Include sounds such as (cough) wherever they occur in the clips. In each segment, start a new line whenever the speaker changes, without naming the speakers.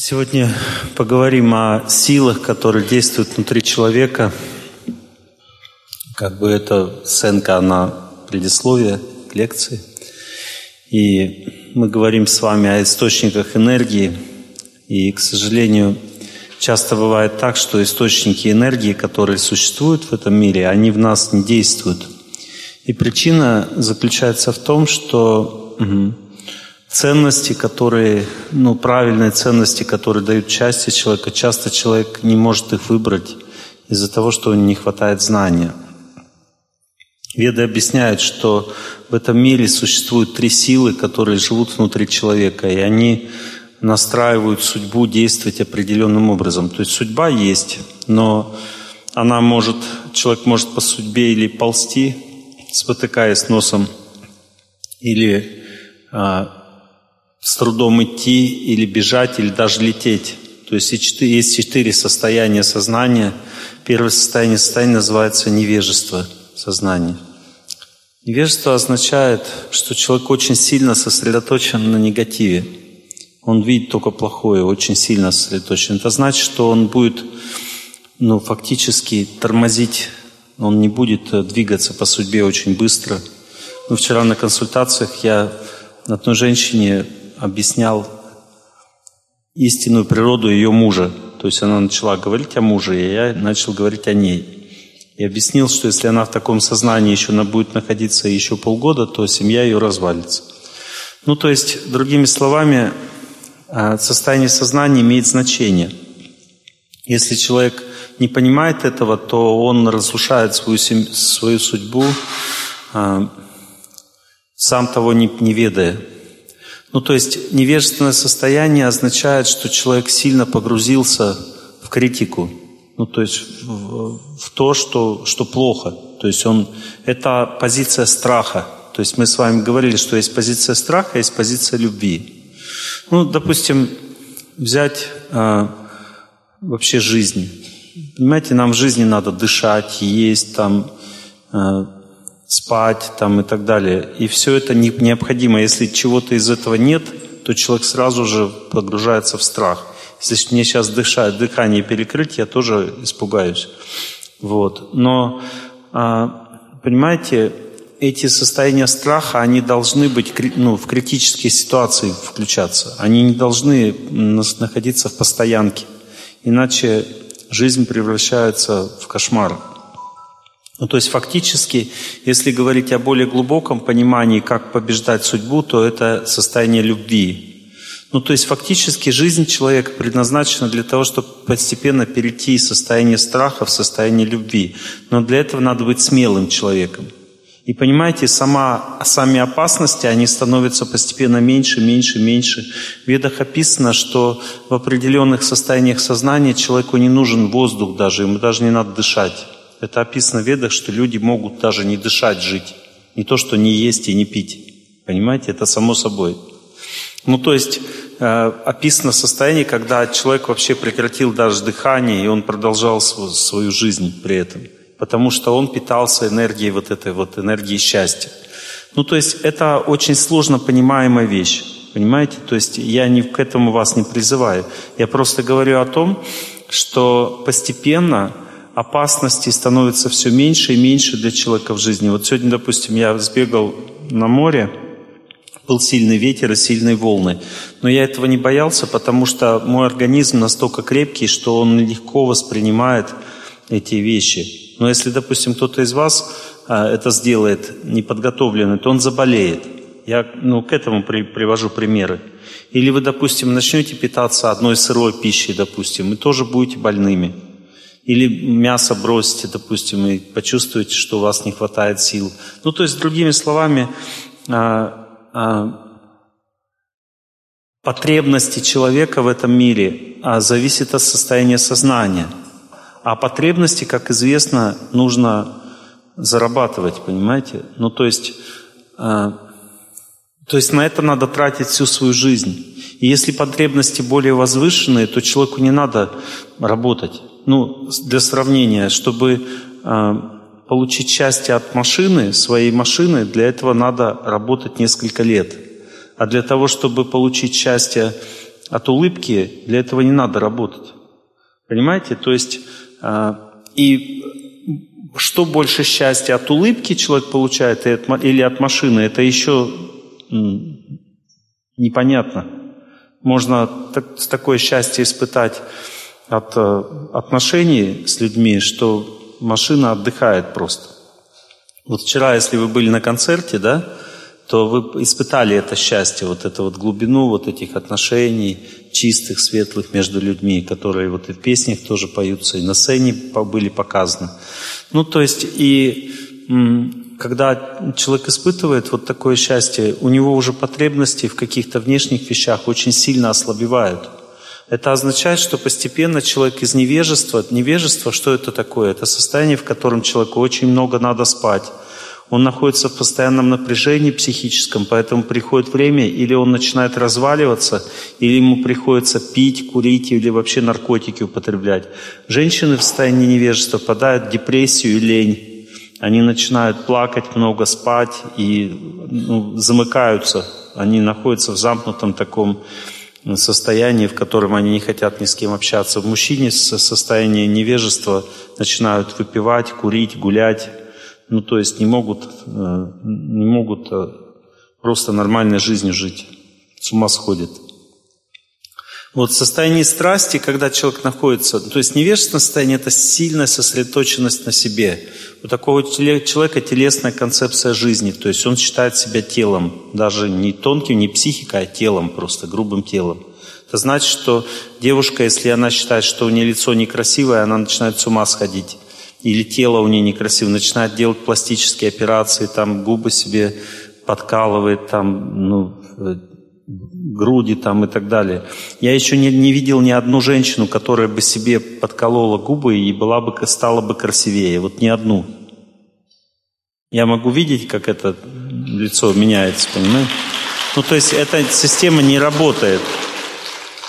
Сегодня поговорим о силах, которые действуют внутри человека. Как бы это сценка, она предисловие к лекции. И мы говорим с вами о источниках энергии. И, к сожалению, часто бывает так, что источники энергии, которые существуют в этом мире, они в нас не действуют. И причина заключается в том, что ценности, которые, ну, правильные ценности, которые дают счастье человека, часто человек не может их выбрать из-за того, что не хватает знания. Веды объясняют, что в этом мире существуют три силы, которые живут внутри человека, и они настраивают судьбу действовать определенным образом. То есть судьба есть, но она может, человек может по судьбе или ползти, спотыкаясь носом, или а, с трудом идти или бежать, или даже лететь. То есть есть четыре состояния сознания. Первое состояние сознания называется невежество сознания. Невежество означает, что человек очень сильно сосредоточен на негативе. Он видит только плохое, очень сильно сосредоточен. Это значит, что он будет ну, фактически тормозить, он не будет э, двигаться по судьбе очень быстро. Ну, вчера на консультациях я одной женщине объяснял истинную природу ее мужа. То есть она начала говорить о муже, и я начал говорить о ней. И объяснил, что если она в таком сознании еще она будет находиться еще полгода, то семья ее развалится. Ну, то есть, другими словами, а, состояние сознания имеет значение. Если человек не понимает этого, то он разрушает свою, свою судьбу, а, сам того не, не ведая. Ну, то есть невежественное состояние означает, что человек сильно погрузился в критику, ну, то есть в, в то, что, что плохо. То есть он, это позиция страха. То есть мы с вами говорили, что есть позиция страха, есть позиция любви. Ну, допустим, взять а, вообще жизнь. Понимаете, нам в жизни надо дышать, есть, там, а, спать там, и так далее. И все это не, необходимо. Если чего-то из этого нет, то человек сразу же погружается в страх. Если мне сейчас дышать, дыхание перекрыть, я тоже испугаюсь. Вот. Но, а, понимаете, эти состояния страха, они должны быть ну, в критические ситуации включаться. Они не должны находиться в постоянке. Иначе жизнь превращается в кошмар. Ну, то есть фактически, если говорить о более глубоком понимании, как побеждать судьбу, то это состояние любви. Ну, то есть фактически жизнь человека предназначена для того, чтобы постепенно перейти из состояния страха в состояние любви. Но для этого надо быть смелым человеком. И понимаете, сама, сами опасности, они становятся постепенно меньше, меньше, меньше. В ведах описано, что в определенных состояниях сознания человеку не нужен воздух даже, ему даже не надо дышать. Это описано в Ведах, что люди могут даже не дышать, жить. Не то, что не есть и не пить. Понимаете, это само собой. Ну, то есть э, описано состояние, когда человек вообще прекратил даже дыхание, и он продолжал свою, свою жизнь при этом. Потому что он питался энергией вот этой вот энергией счастья. Ну, то есть это очень сложно понимаемая вещь. Понимаете? То есть я ни к этому вас не призываю. Я просто говорю о том, что постепенно опасностей становится все меньше и меньше для человека в жизни. Вот сегодня, допустим, я сбегал на море, был сильный ветер и сильные волны. Но я этого не боялся, потому что мой организм настолько крепкий, что он легко воспринимает эти вещи. Но если, допустим, кто-то из вас а, это сделает неподготовленный, то он заболеет. Я ну, к этому при, привожу примеры. Или вы, допустим, начнете питаться одной сырой пищей, допустим, и тоже будете больными. Или мясо бросите, допустим, и почувствуете, что у вас не хватает сил. Ну, то есть, другими словами, а, а, потребности человека в этом мире а, зависят от состояния сознания. А потребности, как известно, нужно зарабатывать, понимаете? Ну, то есть, то есть на это надо тратить всю свою жизнь. И если потребности более возвышенные, то человеку не надо работать ну, для сравнения, чтобы э, получить счастье от машины, своей машины, для этого надо работать несколько лет. А для того, чтобы получить счастье от улыбки, для этого не надо работать. Понимаете? То есть, а, и что больше счастья от улыбки человек получает или от машины, это еще непонятно. Можно такое счастье испытать от э, отношений с людьми, что машина отдыхает просто. Вот вчера, если вы были на концерте, да, то вы испытали это счастье, вот эту вот глубину вот этих отношений чистых, светлых между людьми, которые вот и в песнях тоже поются, и на сцене были показаны. Ну, то есть, и когда человек испытывает вот такое счастье, у него уже потребности в каких-то внешних вещах очень сильно ослабевают. Это означает, что постепенно человек из невежества, невежество, что это такое? Это состояние, в котором человеку очень много надо спать, он находится в постоянном напряжении психическом, поэтому приходит время, или он начинает разваливаться, или ему приходится пить, курить или вообще наркотики употреблять. Женщины в состоянии невежества попадают в депрессию и лень. Они начинают плакать, много спать и ну, замыкаются. Они находятся в замкнутом таком состоянии, в котором они не хотят ни с кем общаться. В мужчине с состояния невежества начинают выпивать, курить, гулять, ну то есть не могут, э, не могут э, просто нормальной жизнью жить, с ума сходят. Вот в состоянии страсти, когда человек находится, то есть невежественное состояние – это сильная сосредоточенность на себе. У такого человека телесная концепция жизни, то есть он считает себя телом, даже не тонким, не психикой, а телом просто, грубым телом. Это значит, что девушка, если она считает, что у нее лицо некрасивое, она начинает с ума сходить или тело у нее некрасивое, начинает делать пластические операции, там губы себе подкалывает, там, ну, э, груди там и так далее. Я еще не, не видел ни одну женщину, которая бы себе подколола губы и была бы, стала бы красивее. Вот ни одну. Я могу видеть, как это лицо меняется, понимаете? Ну, то есть эта система не работает.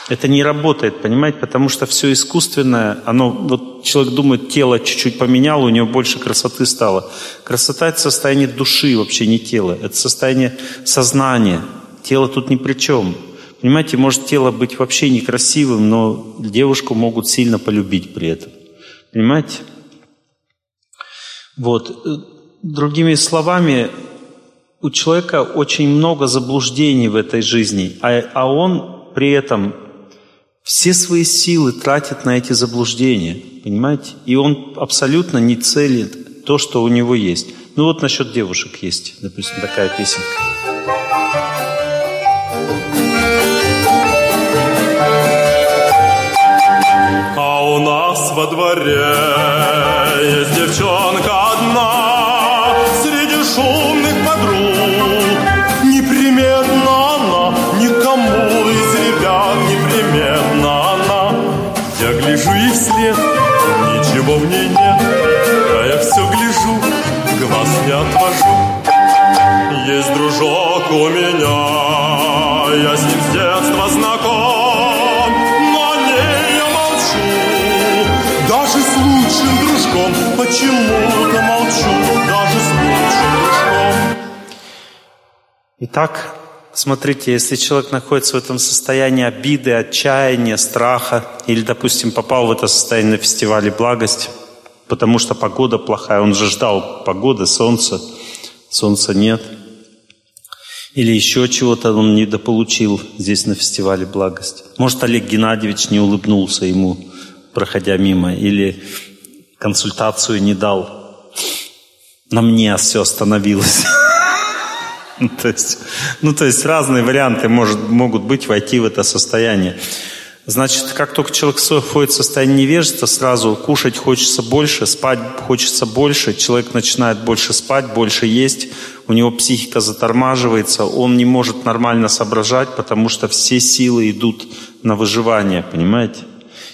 Это не работает, понимаете, потому что все искусственное, оно, вот человек думает, тело чуть-чуть поменяло, у него больше красоты стало. Красота – это состояние души, вообще не тело, это состояние сознания. Тело тут ни при чем. Понимаете, может тело быть вообще некрасивым, но девушку могут сильно полюбить при этом. Понимаете? Вот. Другими словами, у человека очень много заблуждений в этой жизни, а, а он при этом все свои силы тратит на эти заблуждения, понимаете? И он абсолютно не целит то, что у него есть. Ну вот насчет девушек есть, допустим, такая песенка.
У нас во дворе есть девчонка
Итак, Смотрите, если человек находится в этом состоянии обиды, отчаяния, страха, или, допустим, попал в это состояние на фестивале благости, потому что погода плохая, он же ждал погоды, солнца, солнца нет, или еще чего-то он недополучил здесь на фестивале благости. Может, Олег Геннадьевич не улыбнулся ему, проходя мимо, или консультацию не дал. На мне все остановилось. (laughs) (laughs) то есть, ну, то есть разные варианты может, могут быть войти в это состояние. Значит, как только человек входит в состояние невежества, сразу кушать хочется больше, спать хочется больше, человек начинает больше спать, больше есть, у него психика затормаживается, он не может нормально соображать, потому что все силы идут на выживание, понимаете?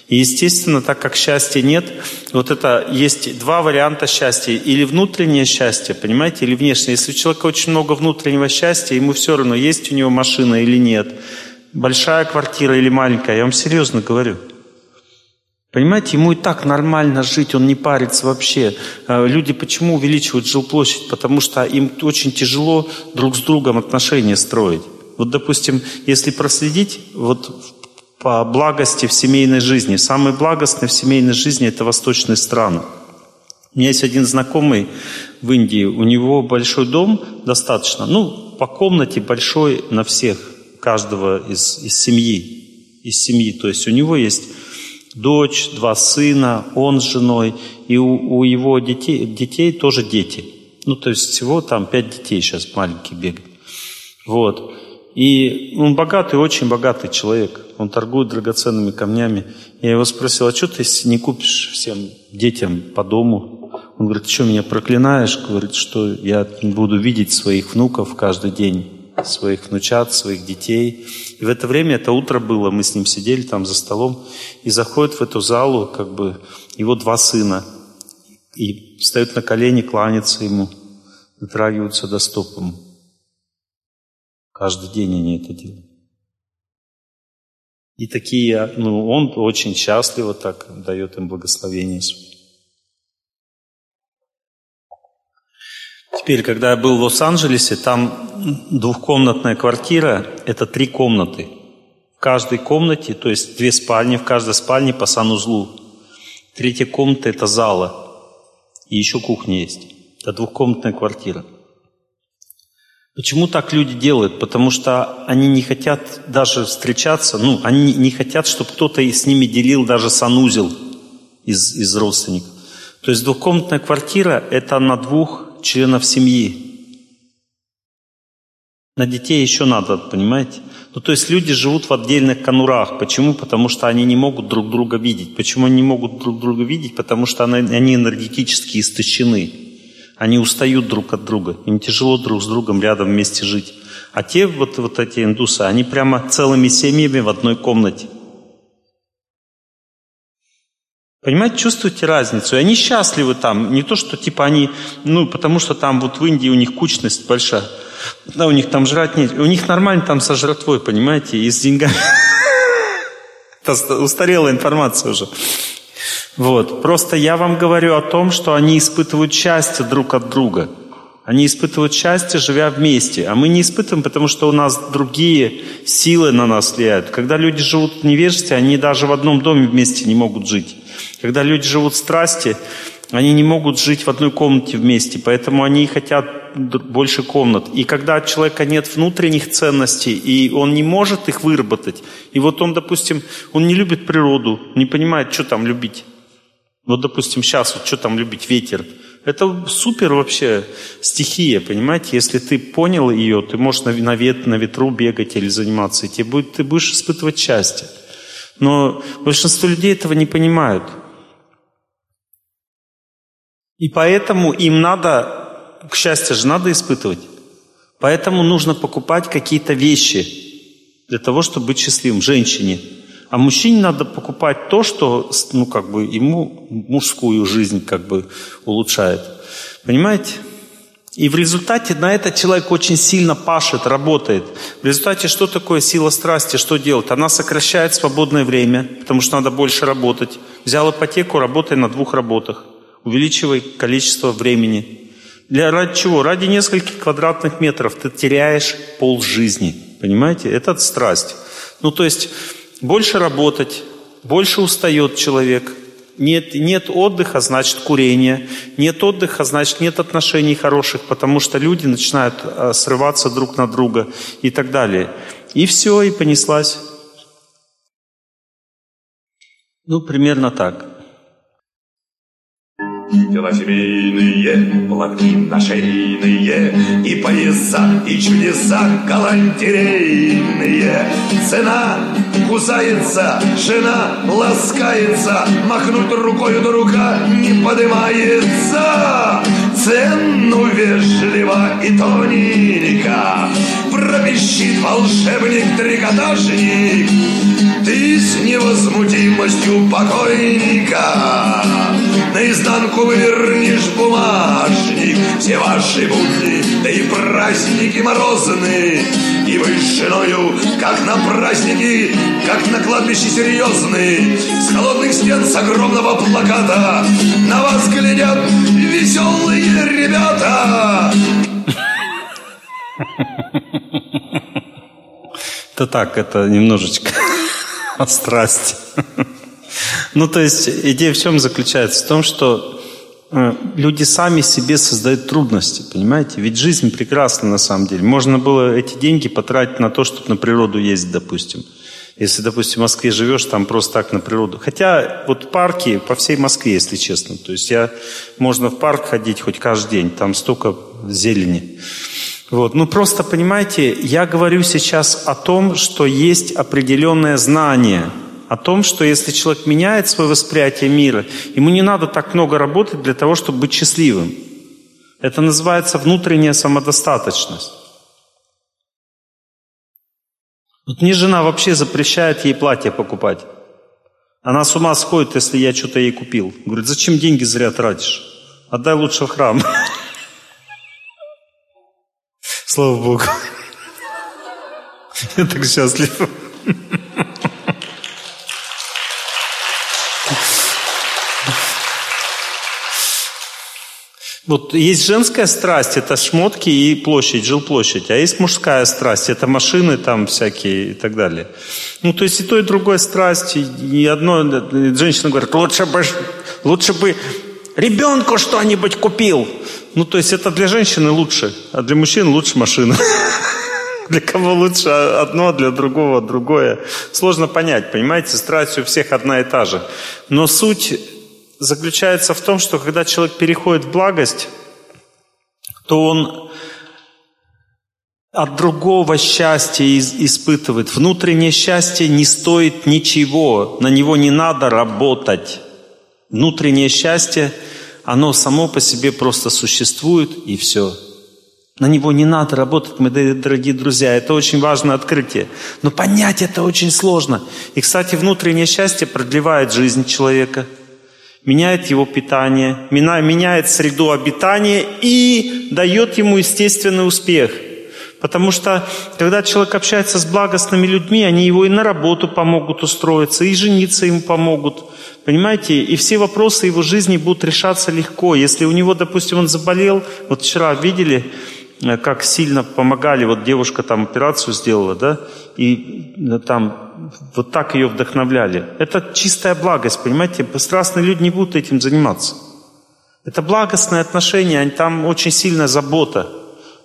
И, естественно, так как счастья нет, вот это есть два варианта счастья. Или внутреннее счастье, понимаете, или внешнее. Если у человека очень много внутреннего счастья, ему все равно, есть у него машина или нет, большая квартира или маленькая, я вам серьезно говорю. Понимаете, ему и так нормально жить, он не парится вообще. А люди почему увеличивают жилплощадь? Потому что им очень тяжело друг с другом отношения строить. Вот, допустим, если проследить, вот благости в семейной жизни. Самые благостные в семейной жизни – это восточные страны. У меня есть один знакомый в Индии, у него большой дом достаточно, ну, по комнате большой на всех, каждого из, из семьи, из семьи. То есть у него есть дочь, два сына, он с женой, и у, у его детей, детей тоже дети. Ну, то есть всего там пять детей сейчас маленькие бегают. Вот. И он богатый, очень богатый человек. Он торгует драгоценными камнями. Я его спросил, а что ты не купишь всем детям по дому? Он говорит, что, меня проклинаешь? Говорит, что я буду видеть своих внуков каждый день, своих внучат, своих детей. И в это время, это утро было, мы с ним сидели там за столом, и заходит в эту залу как бы его два сына, и встают на колени, кланяются ему, дотрагиваются до стоп ему. Каждый день они это делают. И такие, ну, он очень счастливо так дает им благословение Теперь, когда я был в Лос-Анджелесе, там двухкомнатная квартира – это три комнаты. В каждой комнате, то есть две спальни, в каждой спальне по санузлу. Третья комната – это зала. И еще кухня есть. Это двухкомнатная квартира. Почему так люди делают? Потому что они не хотят даже встречаться, ну, они не хотят, чтобы кто-то с ними делил даже санузел из, из родственников. То есть двухкомнатная квартира – это на двух членов семьи. На детей еще надо, понимаете? Ну, то есть люди живут в отдельных конурах. Почему? Потому что они не могут друг друга видеть. Почему они не могут друг друга видеть? Потому что они энергетически истощены. Они устают друг от друга, им тяжело друг с другом рядом вместе жить. А те вот, вот эти индусы, они прямо целыми семьями в одной комнате. Понимаете, чувствуете разницу? И они счастливы там. Не то, что типа они, ну, потому что там вот в Индии у них кучность большая. Да, у них там жрать нет. У них нормально там со жратвой, понимаете, и с деньгами. (laughs) Это устарелая информация уже. Вот. Просто я вам говорю о том, что они испытывают счастье друг от друга. Они испытывают счастье, живя вместе. А мы не испытываем, потому что у нас другие силы на нас влияют. Когда люди живут в невежестве, они даже в одном доме вместе не могут жить. Когда люди живут в страсти, они не могут жить в одной комнате вместе, поэтому они хотят больше комнат. И когда у человека нет внутренних ценностей, и он не может их выработать, и вот он, допустим, он не любит природу, не понимает, что там любить. Вот, допустим, сейчас, вот что там любить, ветер. Это супер вообще стихия, понимаете? Если ты понял ее, ты можешь на, на, вет, на ветру бегать или заниматься, и тебе будет, ты будешь испытывать счастье. Но большинство людей этого не понимают. И поэтому им надо, к счастью же, надо испытывать. Поэтому нужно покупать какие-то вещи для того, чтобы быть счастливым женщине. А мужчине надо покупать то, что ну, как бы ему мужскую жизнь как бы улучшает. Понимаете? И в результате на это человек очень сильно пашет, работает. В результате что такое сила страсти, что делать? Она сокращает свободное время, потому что надо больше работать. Взял ипотеку, работай на двух работах. Увеличивай количество времени. Для, ради чего? Ради нескольких квадратных метров ты теряешь пол жизни. Понимаете? Это страсть. Ну, то есть больше работать, больше устает человек. Нет, нет отдыха, значит курение. Нет отдыха, значит нет отношений хороших, потому что люди начинают а, срываться друг на друга и так далее. И все, и понеслась. Ну, примерно так.
Дела семейные, платки нашейные, И пояса, и чудеса галантерейные. Цена кусается, жена ласкается, Махнуть рукою до рука не поднимается. Цену вежливо и тоненько Пропищит волшебник-трикотажник Ты с невозмутимостью покойника Наизнанку вывернешь бумажник. Все ваши будни, да и праздники морозные И вы с женою, как на праздники Как на кладбище серьезные С холодных стен, с огромного плаката На вас глядят веселые ребята.
Это так, это немножечко (laughs) страсть. Ну, то есть идея в чем заключается? В том, что э, люди сами себе создают трудности, понимаете? Ведь жизнь прекрасна на самом деле. Можно было эти деньги потратить на то, чтобы на природу ездить, допустим. Если, допустим, в Москве живешь, там просто так на природу. Хотя вот парки по всей Москве, если честно. То есть я, можно в парк ходить хоть каждый день, там столько зелени. Вот. Ну просто понимаете, я говорю сейчас о том, что есть определенное знание – о том, что если человек меняет свое восприятие мира, ему не надо так много работать для того, чтобы быть счастливым. Это называется внутренняя самодостаточность. Вот мне жена вообще запрещает ей платье покупать. Она с ума сходит, если я что-то ей купил. Говорит, зачем деньги зря тратишь? Отдай лучше в храм. (laughs) Слава Богу. (laughs) Я так счастлив. (laughs) Вот есть женская страсть, это шмотки и площадь, жилплощадь, а есть мужская страсть, это машины там всякие и так далее. Ну, то есть и то, и другое страсть, и одно, женщина говорит, лучше бы, лучше бы ребенку что-нибудь купил. Ну, то есть это для женщины лучше, а для мужчин лучше машина. (laughs) Для кого лучше одно, для другого другое. Сложно понять, понимаете, страсть у всех одна и та же. Но суть заключается в том, что когда человек переходит в благость, то он от другого счастья испытывает. Внутреннее счастье не стоит ничего, на него не надо работать. Внутреннее счастье, оно само по себе просто существует и все. На него не надо работать, мои дорогие друзья. Это очень важное открытие. Но понять это очень сложно. И, кстати, внутреннее счастье продлевает жизнь человека – меняет его питание, меняет среду обитания и дает ему естественный успех. Потому что, когда человек общается с благостными людьми, они его и на работу помогут устроиться, и жениться ему помогут. Понимаете? И все вопросы его жизни будут решаться легко. Если у него, допустим, он заболел, вот вчера видели, как сильно помогали, вот девушка там операцию сделала, да, и э, там вот так ее вдохновляли. Это чистая благость, понимаете? Страстные люди не будут этим заниматься. Это благостные отношения, там очень сильная забота.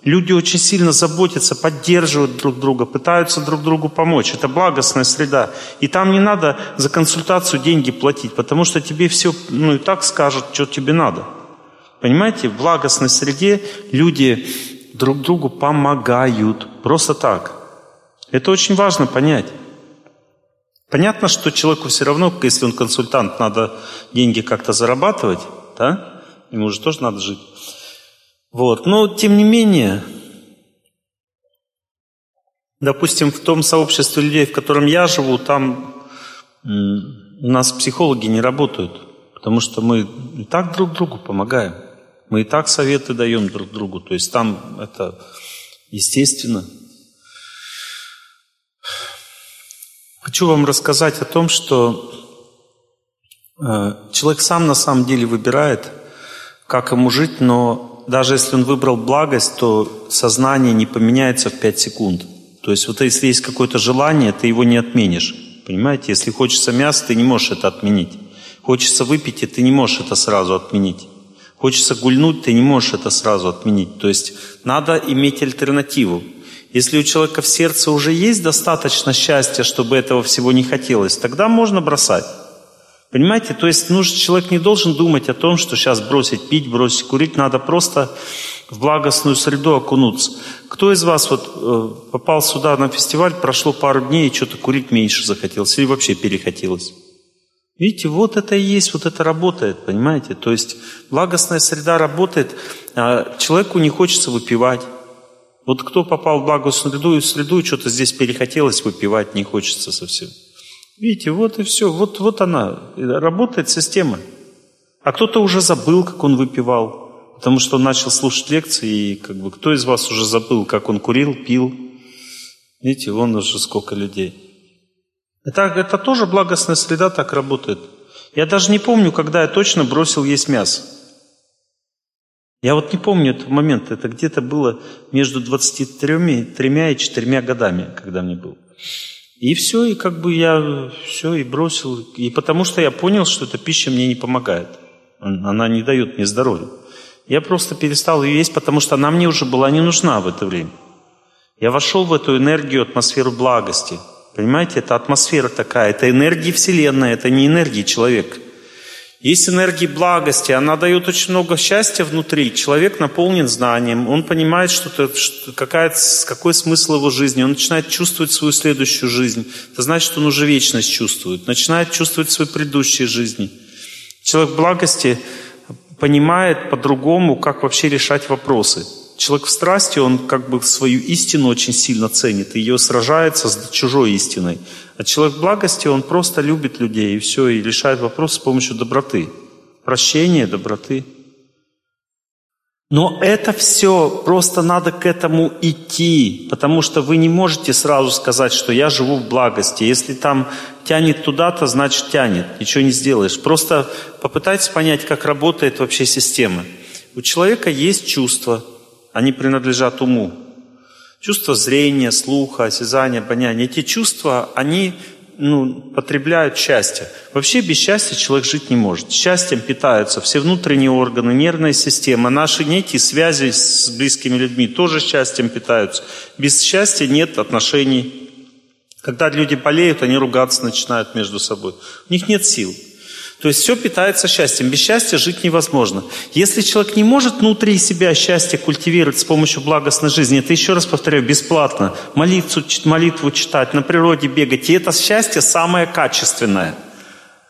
Люди очень сильно заботятся, поддерживают друг друга, пытаются друг другу помочь. Это благостная среда. И там не надо за консультацию деньги платить, потому что тебе все, ну и так скажут, что тебе надо. Понимаете, в благостной среде люди друг другу помогают. Просто так. Это очень важно понять. Понятно, что человеку все равно, если он консультант, надо деньги как-то зарабатывать, да? Ему же тоже надо жить. Вот. Но, тем не менее, допустим, в том сообществе людей, в котором я живу, там у нас психологи не работают, потому что мы и так друг другу помогаем. Мы и так советы даем друг другу, то есть там это естественно. Хочу вам рассказать о том, что э, человек сам на самом деле выбирает, как ему жить, но даже если он выбрал благость, то сознание не поменяется в 5 секунд. То есть вот если есть какое-то желание, ты его не отменишь. Понимаете, если хочется мяса, ты не можешь это отменить. Хочется выпить, и ты не можешь это сразу отменить. Хочется гульнуть, ты не можешь это сразу отменить. То есть надо иметь альтернативу. Если у человека в сердце уже есть достаточно счастья, чтобы этого всего не хотелось, тогда можно бросать. Понимаете? То есть нужен, человек не должен думать о том, что сейчас бросить пить, бросить курить. Надо просто в благостную среду окунуться. Кто из вас вот э, попал сюда на фестиваль, прошло пару дней и что-то курить меньше захотелось или вообще перехотелось? Видите, вот это и есть, вот это работает, понимаете? То есть благостная среда работает, а человеку не хочется выпивать. Вот кто попал в благостную среду, и что-то здесь перехотелось выпивать, не хочется совсем. Видите, вот и все, вот, вот она, работает система. А кто-то уже забыл, как он выпивал, потому что он начал слушать лекции, и как бы кто из вас уже забыл, как он курил, пил? Видите, вон уже сколько людей. Это, это тоже благостная среда так работает. Я даже не помню, когда я точно бросил есть мясо. Я вот не помню этот момент. Это где-то было между 23 3 и 4 годами, когда мне было. И все, и как бы я все и бросил. И потому что я понял, что эта пища мне не помогает. Она не дает мне здоровья. Я просто перестал ее есть, потому что она мне уже была не нужна в это время. Я вошел в эту энергию, атмосферу благости. Понимаете, это атмосфера такая, это энергия Вселенной, это не энергия человека. Есть энергия благости, она дает очень много счастья внутри. Человек наполнен знанием, он понимает, что, -то, что какая, какой смысл его жизни, он начинает чувствовать свою следующую жизнь. Это значит, что он уже вечность чувствует, начинает чувствовать свои предыдущие жизни. Человек благости понимает по-другому, как вообще решать вопросы. Человек в страсти, он как бы свою истину очень сильно ценит, и ее сражается с чужой истиной. А человек благости, он просто любит людей, и все, и решает вопрос с помощью доброты. Прощения, доброты. Но это все, просто надо к этому идти, потому что вы не можете сразу сказать, что я живу в благости. Если там тянет туда-то, значит тянет, ничего не сделаешь. Просто попытайтесь понять, как работает вообще система. У человека есть чувства, они принадлежат уму. Чувство зрения, слуха, осязания, обоняния. Эти чувства, они ну, потребляют счастье. Вообще без счастья человек жить не может. Счастьем питаются все внутренние органы, нервная система, наши некие связи с близкими людьми тоже счастьем питаются. Без счастья нет отношений. Когда люди болеют, они ругаться начинают между собой. У них нет сил. То есть все питается счастьем. Без счастья жить невозможно. Если человек не может внутри себя счастье культивировать с помощью благостной жизни, это еще раз повторяю, бесплатно. Молитву, молитву читать, на природе бегать. И это счастье самое качественное.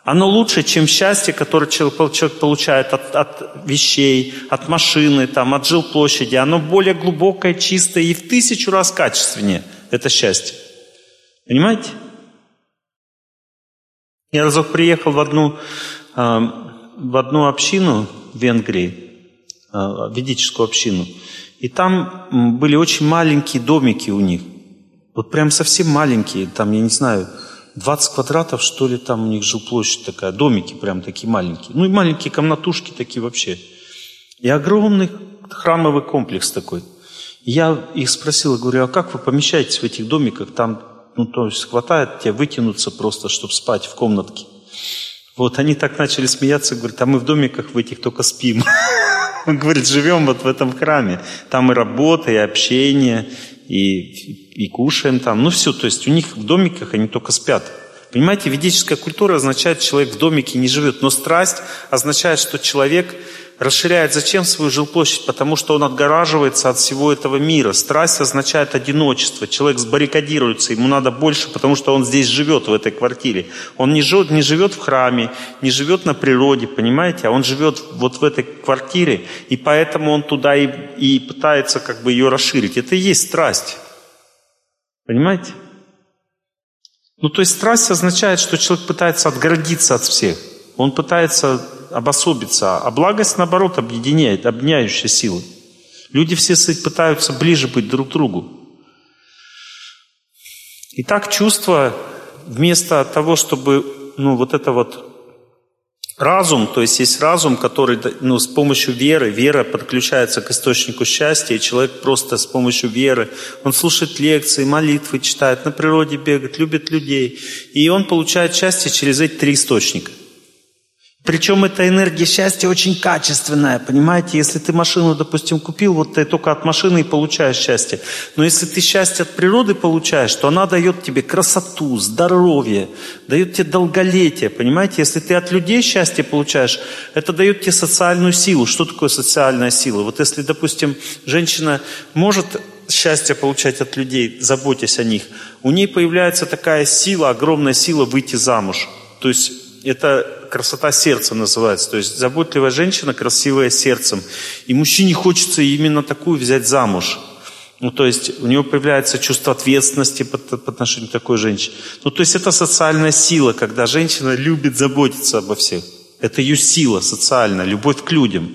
Оно лучше, чем счастье, которое человек получает от, от вещей, от машины, там, от жилплощади. Оно более глубокое, чистое и в тысячу раз качественнее. Это счастье. Понимаете? Я разок приехал в одну, а, в одну общину в Венгрии, а, ведическую общину, и там были очень маленькие домики у них. Вот прям совсем маленькие, там, я не знаю, 20 квадратов, что ли, там у них жилплощадь такая, домики прям такие маленькие. Ну и маленькие комнатушки такие вообще. И огромный храмовый комплекс такой. Я их спросил, говорю, а как вы помещаетесь в этих домиках? Там ну, то есть хватает тебе вытянуться просто, чтобы спать в комнатке. Вот они так начали смеяться, говорят, а мы в домиках в этих только спим. (laughs) Говорит, живем вот в этом храме. Там и работа, и общение, и, и кушаем там. Ну все, то есть у них в домиках они только спят. Понимаете, ведическая культура означает, что человек в домике не живет. Но страсть означает, что человек расширяет зачем свою жилплощадь? Потому что он отгораживается от всего этого мира. Страсть означает одиночество. Человек сбаррикадируется, ему надо больше, потому что он здесь живет, в этой квартире. Он не живет, не живет в храме, не живет на природе, понимаете? А он живет вот в этой квартире, и поэтому он туда и, и пытается как бы ее расширить. Это и есть страсть. Понимаете? Ну, то есть страсть означает, что человек пытается отгородиться от всех. Он пытается обособиться, а благость, наоборот, объединяет, объединяющая сила. Люди все пытаются ближе быть друг к другу. И так чувство, вместо того, чтобы, ну, вот это вот разум, то есть есть разум, который, ну, с помощью веры, вера подключается к источнику счастья, и человек просто с помощью веры, он слушает лекции, молитвы читает, на природе бегает, любит людей, и он получает счастье через эти три источника. Причем эта энергия счастья очень качественная, понимаете? Если ты машину, допустим, купил, вот ты только от машины и получаешь счастье. Но если ты счастье от природы получаешь, то она дает тебе красоту, здоровье, дает тебе долголетие, понимаете? Если ты от людей счастье получаешь, это дает тебе социальную силу. Что такое социальная сила? Вот если, допустим, женщина может счастье получать от людей, заботясь о них, у ней появляется такая сила, огромная сила выйти замуж. То есть это красота сердца называется. То есть заботливая женщина, красивая сердцем. И мужчине хочется именно такую взять замуж. Ну, то есть у него появляется чувство ответственности по, по отношению к такой женщине. Ну, то есть это социальная сила, когда женщина любит заботиться обо всех. Это ее сила социальная, любовь к людям.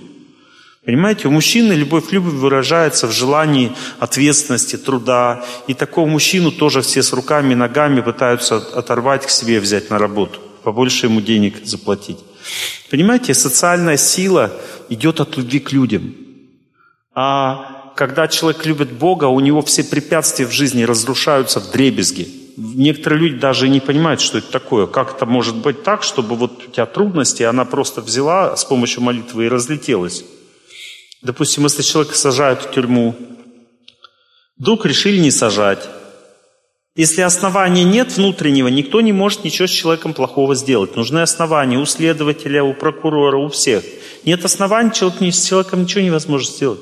Понимаете, у мужчины любовь к людям выражается в желании ответственности, труда. И такого мужчину тоже все с руками и ногами пытаются оторвать к себе, взять на работу побольше ему денег заплатить. Понимаете, социальная сила идет от любви к людям. А когда человек любит Бога, у него все препятствия в жизни разрушаются в дребезги. некоторые люди даже не понимают, что это такое. Как это может быть так, чтобы вот у тебя трудности, она просто взяла с помощью молитвы и разлетелась. Допустим, если человека сажают в тюрьму, вдруг решили не сажать. Если основания нет внутреннего, никто не может ничего с человеком плохого сделать. Нужны основания у следователя, у прокурора, у всех. Нет оснований, человек, с человеком ничего невозможно сделать.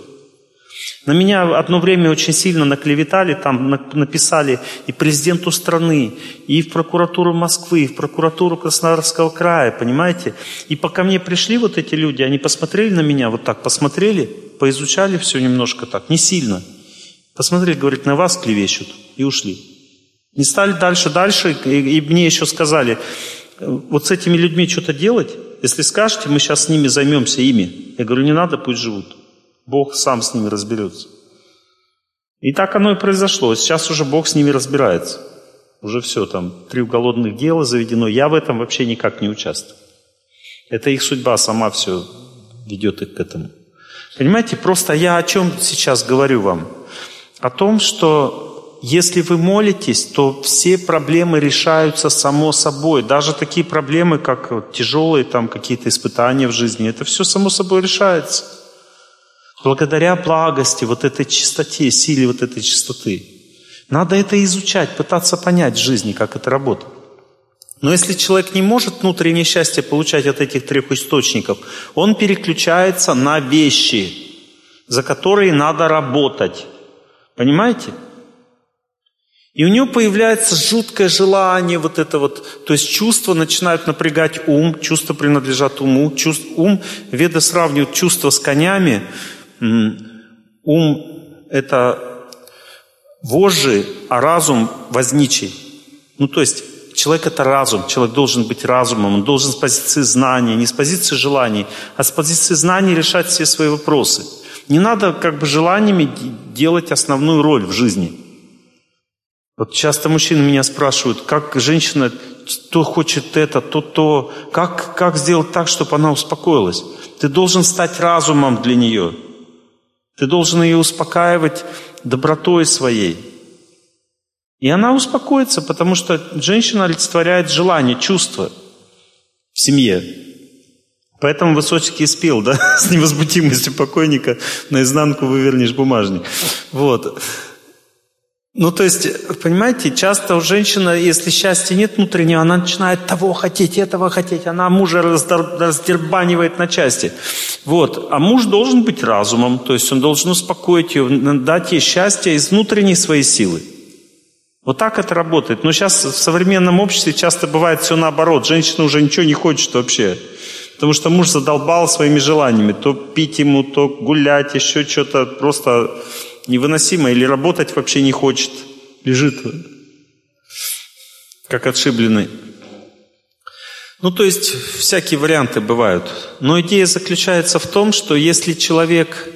На меня одно время очень сильно наклеветали, там написали и президенту страны, и в прокуратуру Москвы, и в прокуратуру Краснодарского края, понимаете? И пока мне пришли вот эти люди, они посмотрели на меня вот так, посмотрели, поизучали все немножко так, не сильно. Посмотрели, говорит, на вас клевещут, и ушли. Не стали дальше, дальше, и, и мне еще сказали, вот с этими людьми что-то делать, если скажете, мы сейчас с ними займемся ими. Я говорю, не надо, пусть живут. Бог сам с ними разберется. И так оно и произошло. Сейчас уже Бог с ними разбирается. Уже все, там, три уголовных дела заведено. Я в этом вообще никак не участвую. Это их судьба сама все ведет их к этому. Понимаете, просто я о чем сейчас говорю вам? О том, что если вы молитесь, то все проблемы решаются само собой. Даже такие проблемы, как тяжелые там какие-то испытания в жизни, это все само собой решается благодаря благости, вот этой чистоте, силе вот этой чистоты. Надо это изучать, пытаться понять в жизни, как это работает. Но если человек не может внутреннее счастье получать от этих трех источников, он переключается на вещи, за которые надо работать. Понимаете? И у него появляется жуткое желание, вот это вот, то есть чувства начинают напрягать ум, чувства принадлежат уму, чувств, ум, веды сравнивают чувства с конями, Ум – это вожжи, а разум – возничий. Ну, то есть человек – это разум, человек должен быть разумом, он должен с позиции знания, не с позиции желаний, а с позиции знаний решать все свои вопросы. Не надо как бы желаниями делать основную роль в жизни. Вот часто мужчины меня спрашивают, как женщина то хочет это, то то. Как, как сделать так, чтобы она успокоилась? Ты должен стать разумом для нее. Ты должен ее успокаивать добротой своей. И она успокоится, потому что женщина олицетворяет желание, чувство в семье. Поэтому Высоцкий спел, да, (laughs) с невозмутимостью покойника наизнанку вывернешь бумажник. Вот. Ну, то есть, понимаете, часто у женщины, если счастья нет внутреннего, она начинает того хотеть, этого хотеть, она мужа раздербанивает на части. Вот. А муж должен быть разумом, то есть он должен успокоить ее, дать ей счастье из внутренней своей силы. Вот так это работает. Но сейчас в современном обществе часто бывает все наоборот. Женщина уже ничего не хочет вообще. Потому что муж задолбал своими желаниями. То пить ему, то гулять, еще что-то. Просто невыносимо или работать вообще не хочет, лежит как отшибленный. Ну, то есть всякие варианты бывают. Но идея заключается в том, что если человек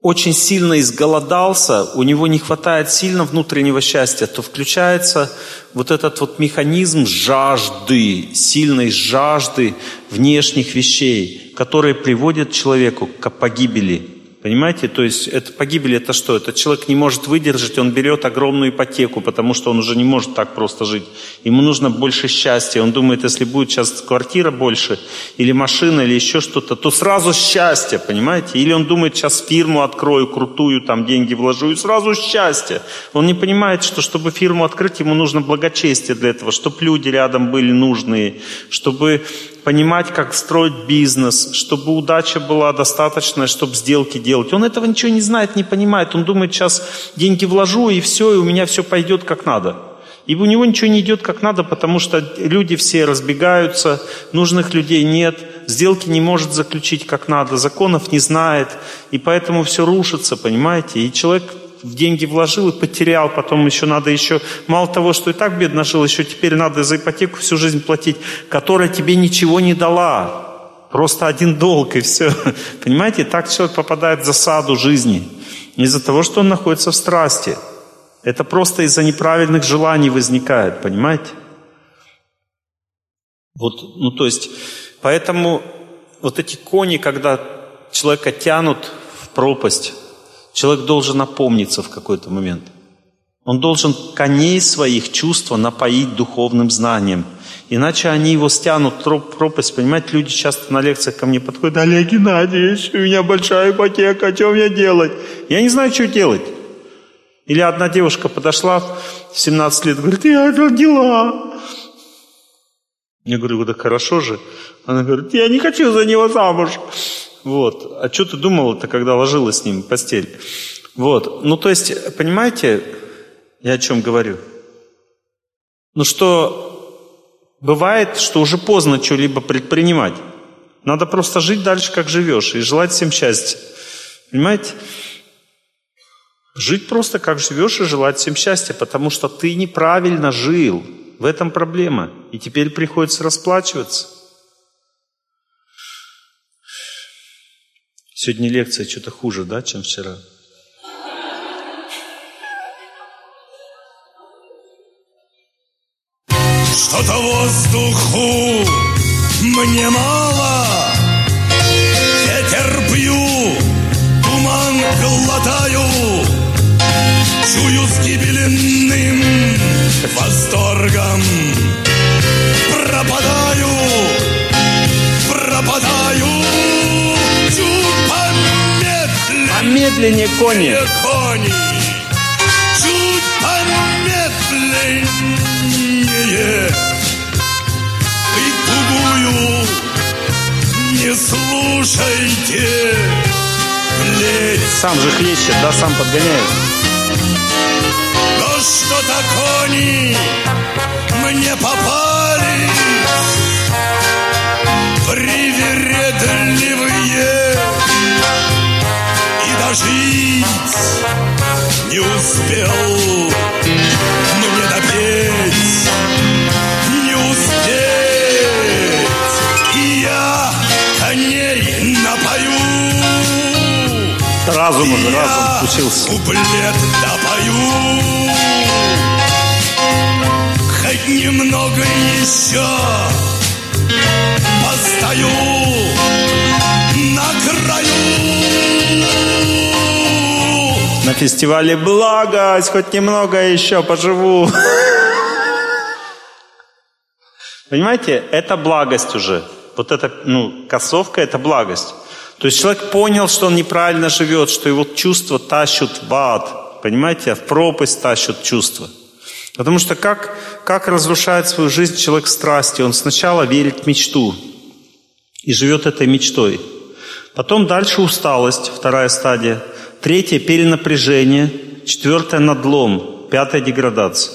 очень сильно изголодался, у него не хватает сильно внутреннего счастья, то включается вот этот вот механизм жажды, сильной жажды внешних вещей, которые приводят человеку к погибели. Понимаете, то есть это погибель это что? Это человек не может выдержать, он берет огромную ипотеку, потому что он уже не может так просто жить. Ему нужно больше счастья. Он думает, если будет сейчас квартира больше, или машина, или еще что-то, то сразу счастье, понимаете? Или он думает, сейчас фирму открою крутую, там деньги вложу, и сразу счастье. Он не понимает, что чтобы фирму открыть, ему нужно благочестие для этого, чтобы люди рядом были нужные, чтобы понимать, как строить бизнес, чтобы удача была достаточная, чтобы сделки делать. Он этого ничего не знает, не понимает. Он думает, сейчас деньги вложу, и все, и у меня все пойдет как надо. И у него ничего не идет как надо, потому что люди все разбегаются, нужных людей нет, сделки не может заключить как надо, законов не знает, и поэтому все рушится, понимаете? И человек в деньги вложил и потерял, потом еще надо еще, мало того, что и так бедно жил, еще теперь надо за ипотеку всю жизнь платить, которая тебе ничего не дала. Просто один долг и все. (laughs) Понимаете, так человек попадает в засаду жизни. Из-за того, что он находится в страсти. Это просто из-за неправильных желаний возникает, понимаете? Вот, ну то есть, поэтому вот эти кони, когда человека тянут в пропасть, Человек должен напомниться в какой-то момент. Он должен коней своих чувства напоить духовным знанием. Иначе они его стянут в пропасть. Понимаете, люди часто на лекциях ко мне подходят, Олег Геннадьевич, у меня большая ипотека, что мне делать? Я не знаю, что делать. Или одна девушка подошла в 17 лет, говорит, я родила. Я говорю, да хорошо же. Она говорит, я не хочу за него замуж. Вот. А что ты думала-то, когда ложилась с ним в постель? Вот. Ну, то есть, понимаете, я о чем говорю? Ну, что бывает, что уже поздно что-либо предпринимать. Надо просто жить дальше, как живешь, и желать всем счастья. Понимаете? Жить просто, как живешь, и желать всем счастья, потому что ты неправильно жил. В этом проблема. И теперь приходится расплачиваться. Сегодня лекция что-то хуже, да, чем вчера?
Что-то воздуху мне мало. Ветер пью, туман глотаю. Чую с гибельным восторгом. Пропадаю, пропадаю помедленнее,
кони.
кони. Чуть помедленнее И тугую не слушайте. Плеть
Сам же хлещет, да, сам подгоняет.
Но что-то кони мне попались? Привередливые дожить не успел Мне допеть не успеть. И я коней напою.
Разум уже, разум включился.
куплет допою. Хоть немного еще Постою
фестивале благость, хоть немного еще поживу. Понимаете, это благость уже. Вот эта, ну, косовка – это благость. То есть человек понял, что он неправильно живет, что его чувства тащут в ад. Понимаете, в пропасть тащат чувства. Потому что как, как разрушает свою жизнь человек страсти? Он сначала верит в мечту и живет этой мечтой. Потом дальше усталость, вторая стадия. Третья – перенапряжение. Четвертая – надлом. Пятая – деградация.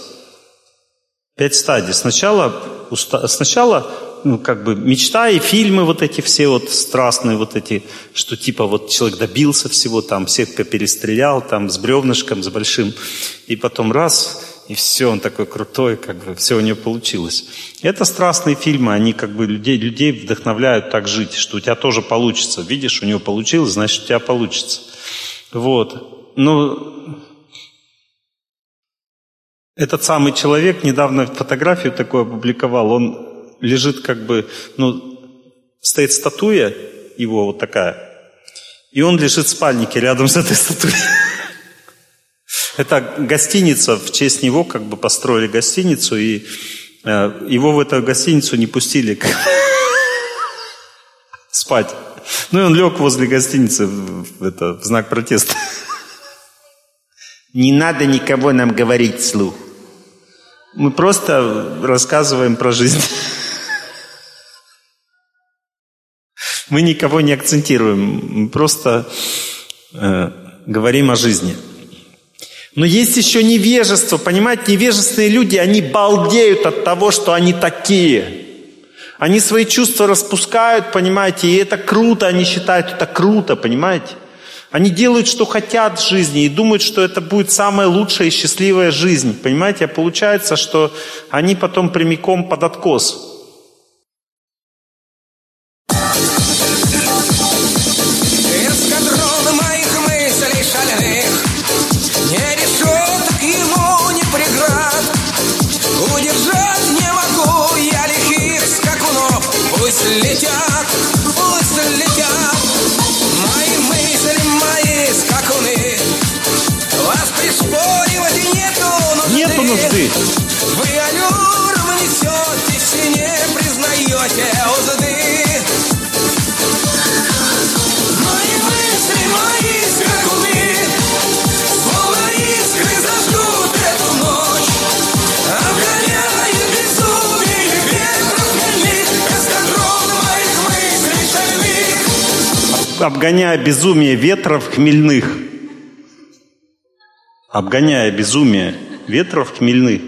Пять стадий. Сначала, уста... Сначала ну, как бы мечта и фильмы вот эти все вот страстные вот эти, что типа вот человек добился всего, там всех перестрелял, там с бревнышком, с большим, и потом раз, и все, он такой крутой, как бы все у него получилось. Это страстные фильмы, они как бы людей, людей вдохновляют так жить, что у тебя тоже получится. Видишь, у него получилось, значит, у тебя получится. Вот. Ну, этот самый человек недавно фотографию такую опубликовал, он лежит как бы, ну, стоит статуя его вот такая, и он лежит в спальнике рядом с этой статуей. (laughs) Это гостиница, в честь него как бы построили гостиницу, и э, его в эту гостиницу не пустили (laughs) спать. Ну и он лег возле гостиницы в, это, в знак протеста. Не надо никого нам говорить вслух. Мы просто рассказываем про жизнь. Мы никого не акцентируем, мы просто э, говорим о жизни. Но есть еще невежество, понимаете, невежественные люди, они балдеют от того, что они такие. Они свои чувства распускают, понимаете, и это круто, они считают это круто, понимаете. Они делают, что хотят в жизни, и думают, что это будет самая лучшая и счастливая жизнь, понимаете. А получается, что они потом прямиком под откос.
летят, пусть летят. Мои мысли, мои скакуны Вас пришпоривать нету нужды. Нету нужды. Вы аллюром несете, не признаете
Обгоняя безумие ветров хмельных. Обгоняя безумие ветров хмельных.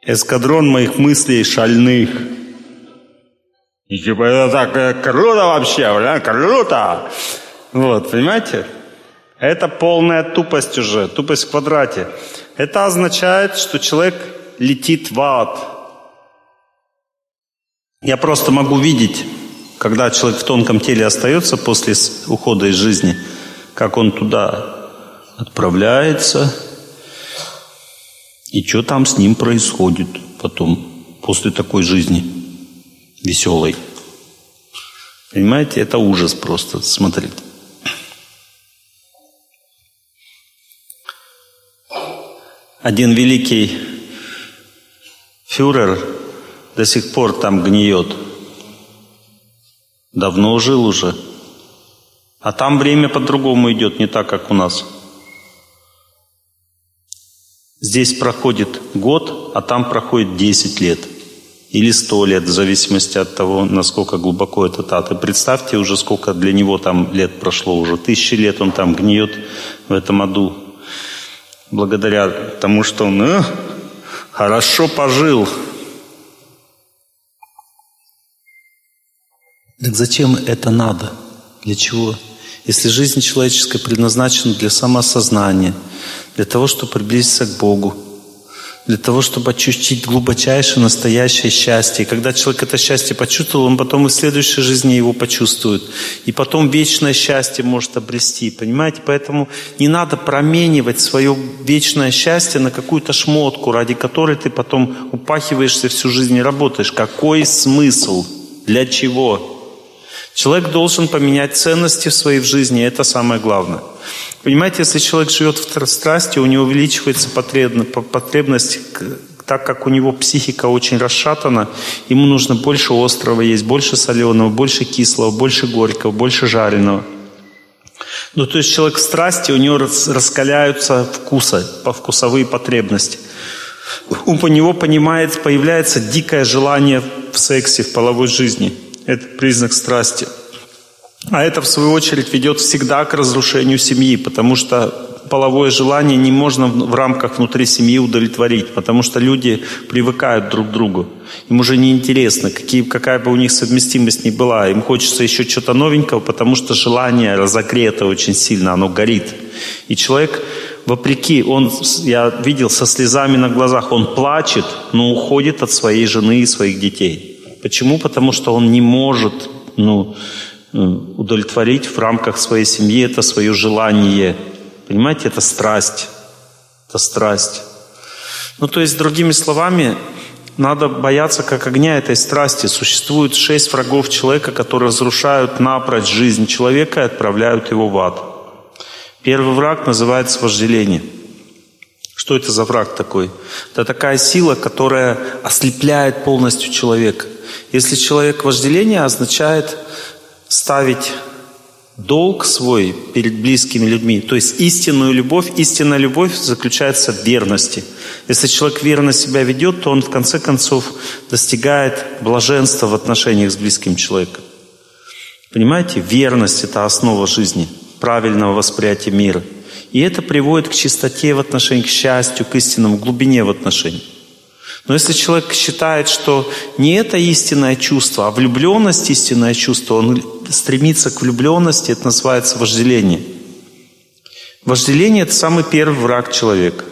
Эскадрон моих мыслей шальных. И типа это так круто вообще, бля, круто. Вот, понимаете? Это полная тупость уже, тупость в квадрате. Это означает, что человек летит в ад. Я просто могу видеть, когда человек в тонком теле остается после ухода из жизни, как он туда отправляется, и что там с ним происходит потом, после такой жизни веселой. Понимаете, это ужас просто смотреть. Один великий фюрер до сих пор там гниет. Давно жил уже. А там время по-другому идет, не так, как у нас. Здесь проходит год, а там проходит 10 лет. Или 100 лет, в зависимости от того, насколько глубоко этот ад. И представьте уже, сколько для него там лет прошло уже. Тысячи лет он там гниет в этом аду. Благодаря тому, что он э, хорошо пожил. Так зачем это надо? Для чего? Если жизнь человеческая предназначена для самоосознания, для того, чтобы приблизиться к Богу, для того, чтобы ощутить глубочайшее настоящее счастье. Когда человек это счастье почувствовал, он потом и в следующей жизни его почувствует. И потом вечное счастье может обрести. Понимаете? Поэтому не надо променивать свое вечное счастье на какую-то шмотку, ради которой ты потом упахиваешься всю жизнь и работаешь. Какой смысл? Для чего? Человек должен поменять ценности в своей жизни, это самое главное. Понимаете, если человек живет в страсти, у него увеличивается потребность, так как у него психика очень расшатана, ему нужно больше острого есть, больше соленого, больше кислого, больше горького, больше жареного. Ну, то есть человек в страсти, у него раскаляются вкусы, вкусовые потребности. У него понимает, появляется дикое желание в сексе, в половой жизни – это признак страсти. А это, в свою очередь, ведет всегда к разрушению семьи, потому что половое желание не можно в рамках внутри семьи удовлетворить, потому что люди привыкают друг к другу. Им уже не интересно, какие, какая бы у них совместимость ни была. Им хочется еще что-то новенького, потому что желание разогрето очень сильно, оно горит. И человек, вопреки, он, я видел со слезами на глазах, он плачет, но уходит от своей жены и своих детей. Почему? Потому что он не может ну, удовлетворить в рамках своей семьи это свое желание. Понимаете, это страсть. Это страсть. Ну, то есть, другими словами, надо бояться как огня этой страсти. Существует шесть врагов человека, которые разрушают напрочь жизнь человека и отправляют его в ад. Первый враг называется вожделение. Что это за враг такой? Это такая сила, которая ослепляет полностью человека. Если человек вожделение означает ставить долг свой перед близкими людьми. То есть истинную любовь, истинная любовь заключается в верности. Если человек верно себя ведет, то он в конце концов достигает блаженства в отношениях с близким человеком. Понимаете, верность – это основа жизни, правильного восприятия мира. И это приводит к чистоте в отношениях, к счастью, к истинному, глубине в отношениях. Но если человек считает, что не это истинное чувство, а влюбленность истинное чувство, он стремится к влюбленности, это называется вожделение. Вожделение – это самый первый враг человека.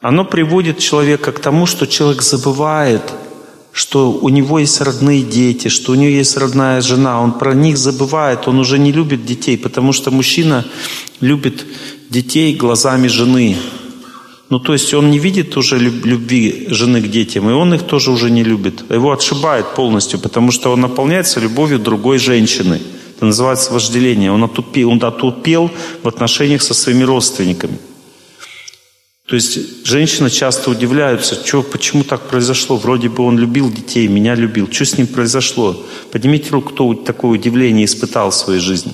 Оно приводит человека к тому, что человек забывает, что у него есть родные дети, что у него есть родная жена. Он про них забывает, он уже не любит детей, потому что мужчина любит детей глазами жены. Ну, то есть он не видит уже любви жены к детям, и он их тоже уже не любит. Его отшибает полностью, потому что он наполняется любовью другой женщины. Это называется вожделение. Он отупел, он отупел в отношениях со своими родственниками. То есть женщины часто удивляются, что, почему так произошло? Вроде бы он любил детей, меня любил. Что с ним произошло? Поднимите руку, кто такое удивление испытал в своей жизни.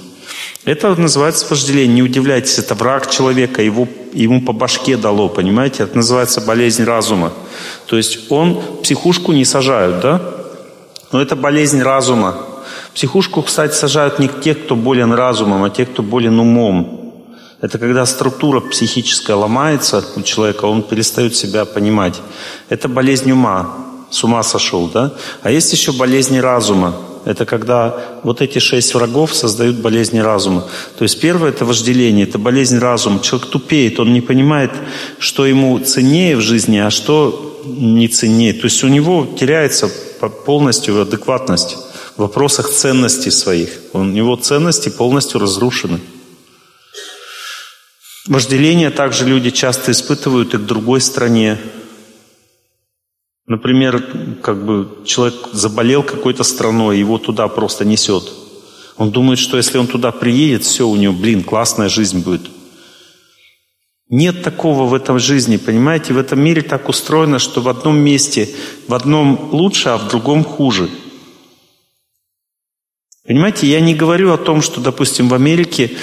Это называется вожделение. Не удивляйтесь, это враг человека, его, ему по башке дало, понимаете? Это называется болезнь разума. То есть он, психушку не сажают, да? Но это болезнь разума. Психушку, кстати, сажают не те, кто болен разумом, а те, кто болен умом. Это когда структура психическая ломается у человека, он перестает себя понимать. Это болезнь ума, с ума сошел, да? А есть еще болезни разума. Это когда вот эти шесть врагов создают болезни разума. То есть первое – это вожделение, это болезнь разума. Человек тупеет, он не понимает, что ему ценнее в жизни, а что не ценнее. То есть у него теряется полностью адекватность в вопросах ценностей своих. У него ценности полностью разрушены. Вожделение также люди часто испытывают и к другой стране. Например, как бы человек заболел какой-то страной, его туда просто несет. Он думает, что если он туда приедет, все у него, блин, классная жизнь будет. Нет такого в этом жизни, понимаете? В этом мире так устроено, что в одном месте, в одном лучше, а в другом хуже. Понимаете, я не говорю о том, что, допустим, в Америке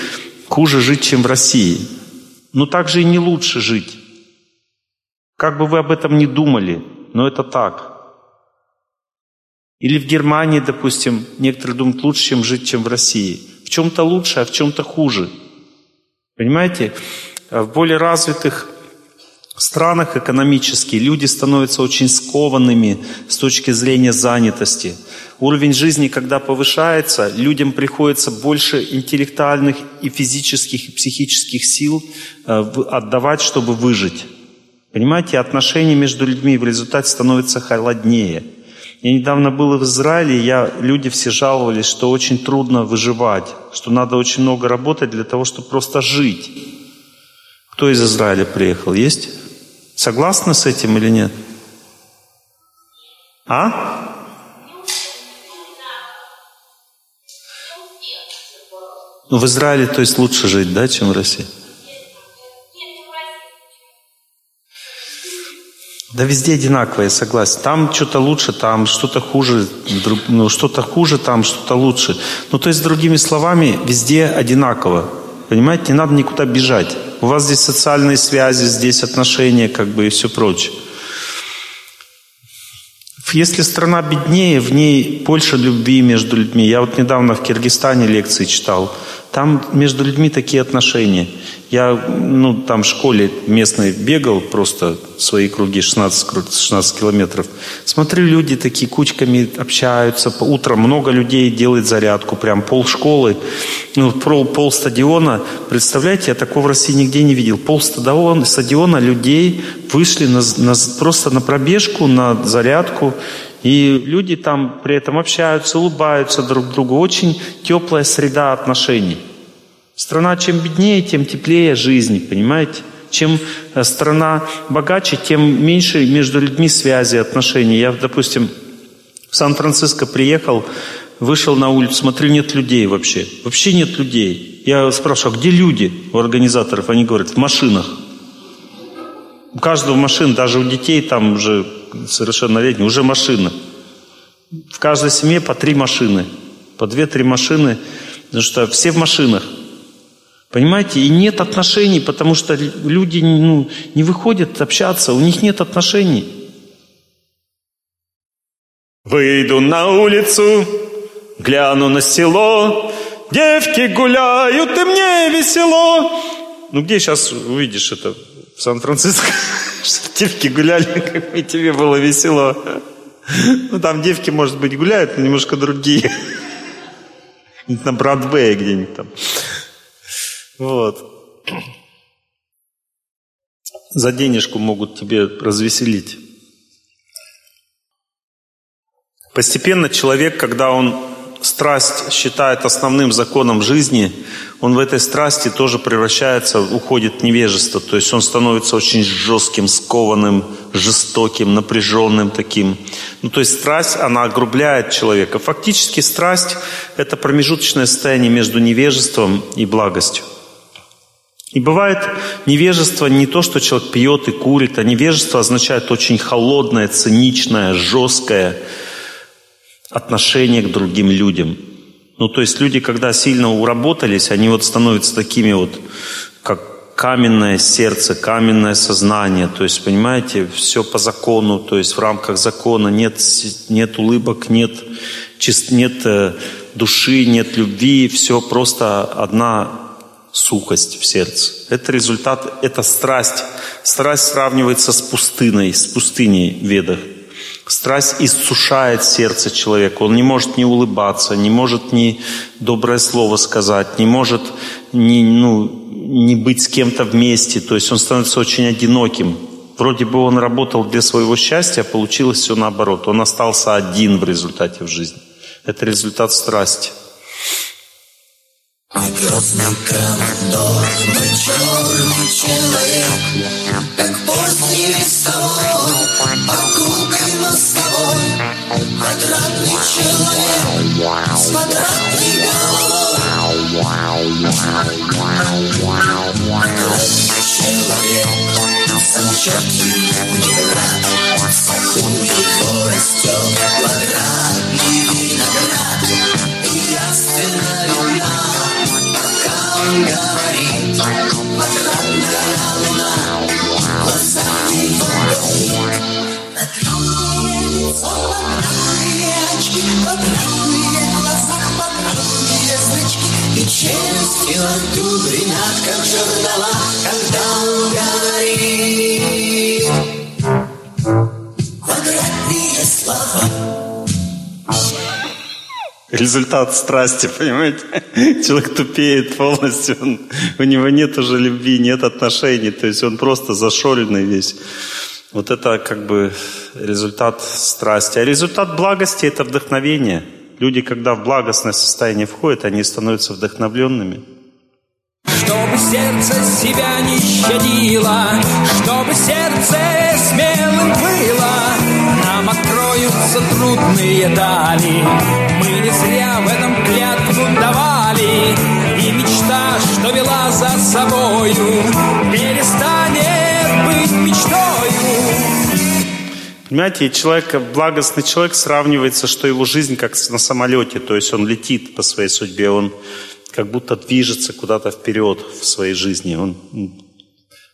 хуже жить, чем в России но также и не лучше жить. Как бы вы об этом ни думали, но это так. Или в Германии, допустим, некоторые думают лучше, чем жить, чем в России. В чем-то лучше, а в чем-то хуже. Понимаете? В более развитых странах экономически люди становятся очень скованными с точки зрения занятости. Уровень жизни, когда повышается, людям приходится больше интеллектуальных и физических, и психических сил э, отдавать, чтобы выжить. Понимаете, отношения между людьми в результате становятся холоднее. Я недавно был в Израиле, я, люди все жаловались, что очень трудно выживать, что надо очень много работать для того, чтобы просто жить. Кто из Израиля приехал? Есть? Согласны с этим или нет? А? Ну, в Израиле, то есть, лучше жить, да, чем в России? Да везде одинаково, я согласен. Там что-то лучше, там что-то хуже, ну, что-то хуже, там что-то лучше. Ну, то есть, другими словами, везде одинаково. Понимаете, не надо никуда бежать. У вас здесь социальные связи, здесь отношения, как бы, и все прочее. Если страна беднее, в ней больше любви между людьми. Я вот недавно в Киргизстане лекции читал. Там между людьми такие отношения. Я ну, там в школе местной бегал просто свои круги 16, 16 километров. Смотрю, люди такие кучками общаются. Утром много людей делает зарядку. Прям пол школы, ну, пол, пол стадиона. Представляете, я такого в России нигде не видел. Пол стадиона, стадиона людей вышли на, на, просто на пробежку, на зарядку. И люди там при этом общаются, улыбаются друг другу. Очень теплая среда отношений. Страна чем беднее, тем теплее жизни, понимаете? Чем э, страна богаче, тем меньше между людьми связи, отношений. Я, допустим, в Сан-Франциско приехал, вышел на улицу, смотрю, нет людей вообще. Вообще нет людей. Я спрашиваю, а где люди у организаторов? Они говорят, в машинах. У каждого машин, даже у детей там уже совершеннолетних, уже машина. В каждой семье по три машины. По две-три машины. Потому что все в машинах. Понимаете? И нет отношений, потому что люди ну, не выходят общаться, у них нет отношений.
Выйду на улицу, гляну на село, девки гуляют, и мне весело.
Ну где сейчас увидишь это? В Сан-Франциско? Что девки гуляли, (laughs) и тебе было весело. Ну, там девки, может быть, гуляют, но немножко другие. (laughs) На Бродвее где-нибудь там. Вот. За денежку могут тебе развеселить. Постепенно человек, когда он страсть считает основным законом жизни, он в этой страсти тоже превращается, уходит в невежество. То есть он становится очень жестким, скованным, жестоким, напряженным таким. Ну, то есть страсть, она огрубляет человека. Фактически страсть – это промежуточное состояние между невежеством и благостью. И бывает невежество не то, что человек пьет и курит, а невежество означает очень холодное, циничное, жесткое отношение к другим людям. Ну, то есть люди, когда сильно уработались, они вот становятся такими вот, как каменное сердце, каменное сознание. То есть, понимаете, все по закону, то есть в рамках закона нет, нет улыбок, нет, нет э, души, нет любви, все просто одна сухость в сердце. Это результат, это страсть. Страсть сравнивается с пустыней, с пустыней в ведах. Страсть иссушает сердце человека. Он не может не улыбаться, не может ни доброе слово сказать, не может не, ну, не быть с кем-то вместе. То есть он становится очень одиноким. Вроде бы он работал для своего счастья, а получилось все наоборот. Он остался один в результате в жизни. Это результат страсти.
Грозным командором черный человек Как поздний листовой Округой мостовой Квадратный человек С квадратной головой Квадратный человек Сам черт виноград В саду его растет Квадратный виноград И яственно видна он говорит, квадратная луна, глаза его Квадратное лицо, квадратные очки, квадратные глаза, квадратные зрачки И челюсти отдубренят, как жернова, когда он говорит Квадратные слова
результат страсти, понимаете? (laughs) Человек тупеет полностью, он, у него нет уже любви, нет отношений, то есть он просто зашоренный весь. Вот это как бы результат страсти. А результат благости – это вдохновение. Люди, когда в благостное состояние входят, они становятся вдохновленными.
Чтобы сердце себя не щадило, чтобы сердце смелым было, откроются трудные дали. Мы не зря в этом клятву давали, и мечта, что вела за собою, перестанет быть мечтою.
Понимаете, человек, благостный человек сравнивается, что его жизнь как на самолете, то есть он летит по своей судьбе, он как будто движется куда-то вперед в своей жизни. Он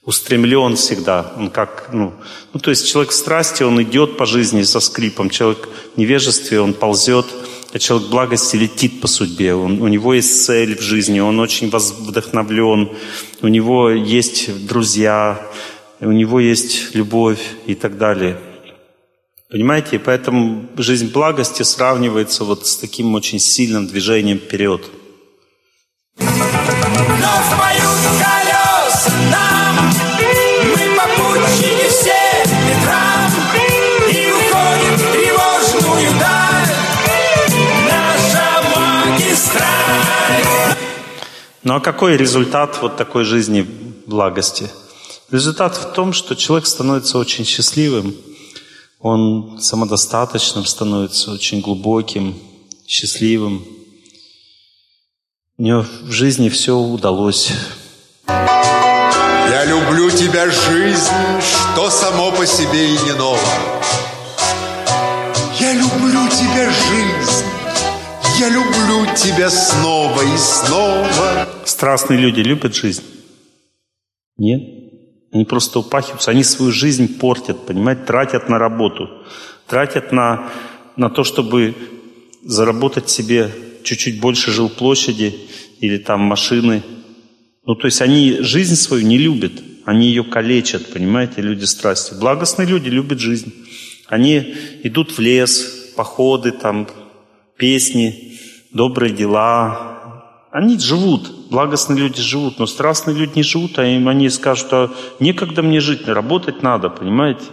устремлен всегда. Он как, ну, ну, то есть человек в страсти, он идет по жизни со скрипом. Человек в невежестве, он ползет. А человек в благости летит по судьбе. Он, у него есть цель в жизни, он очень вдохновлен. У него есть друзья, у него есть любовь и так далее. Понимаете? Поэтому жизнь благости сравнивается вот с таким очень сильным движением вперед –
но впоют магистраль.
Ну а какой результат вот такой жизни благости? Результат в том, что человек становится очень счастливым, он самодостаточным становится, очень глубоким, счастливым, у него в жизни все удалось.
Я люблю тебя, жизнь, что само по себе и не ново. Я люблю тебя, жизнь, я люблю тебя снова и снова.
Страстные люди любят жизнь? Нет. Они просто упахиваются, они свою жизнь портят, понимаете, тратят на работу, тратят на, на то, чтобы заработать себе чуть-чуть больше жилплощади или там машины. Ну, то есть они жизнь свою не любят, они ее калечат, понимаете, люди страсти. Благостные люди любят жизнь. Они идут в лес, походы, там, песни, добрые дела. Они живут, благостные люди живут, но страстные люди не живут, а им они скажут, а некогда мне жить, работать надо, понимаете?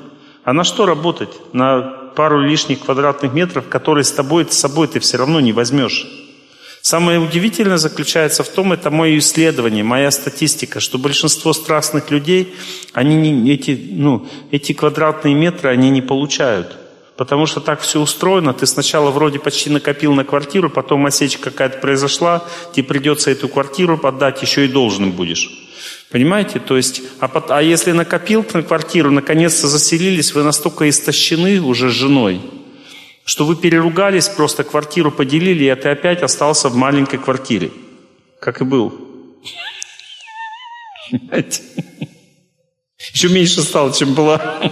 А на что работать? На пару лишних квадратных метров, которые с тобой, с собой ты все равно не возьмешь. Самое удивительное заключается в том, это мое исследование, моя статистика, что большинство страстных людей, они не, эти, ну, эти квадратные метры они не получают. Потому что так все устроено. Ты сначала вроде почти накопил на квартиру, потом осечка какая-то произошла, тебе придется эту квартиру подать, еще и должным будешь. Понимаете? То есть, а, а если накопил на квартиру, наконец-то заселились, вы настолько истощены уже с женой, что вы переругались, просто квартиру поделили, и ты опять остался в маленькой квартире. Как и был. Еще меньше стало, чем была.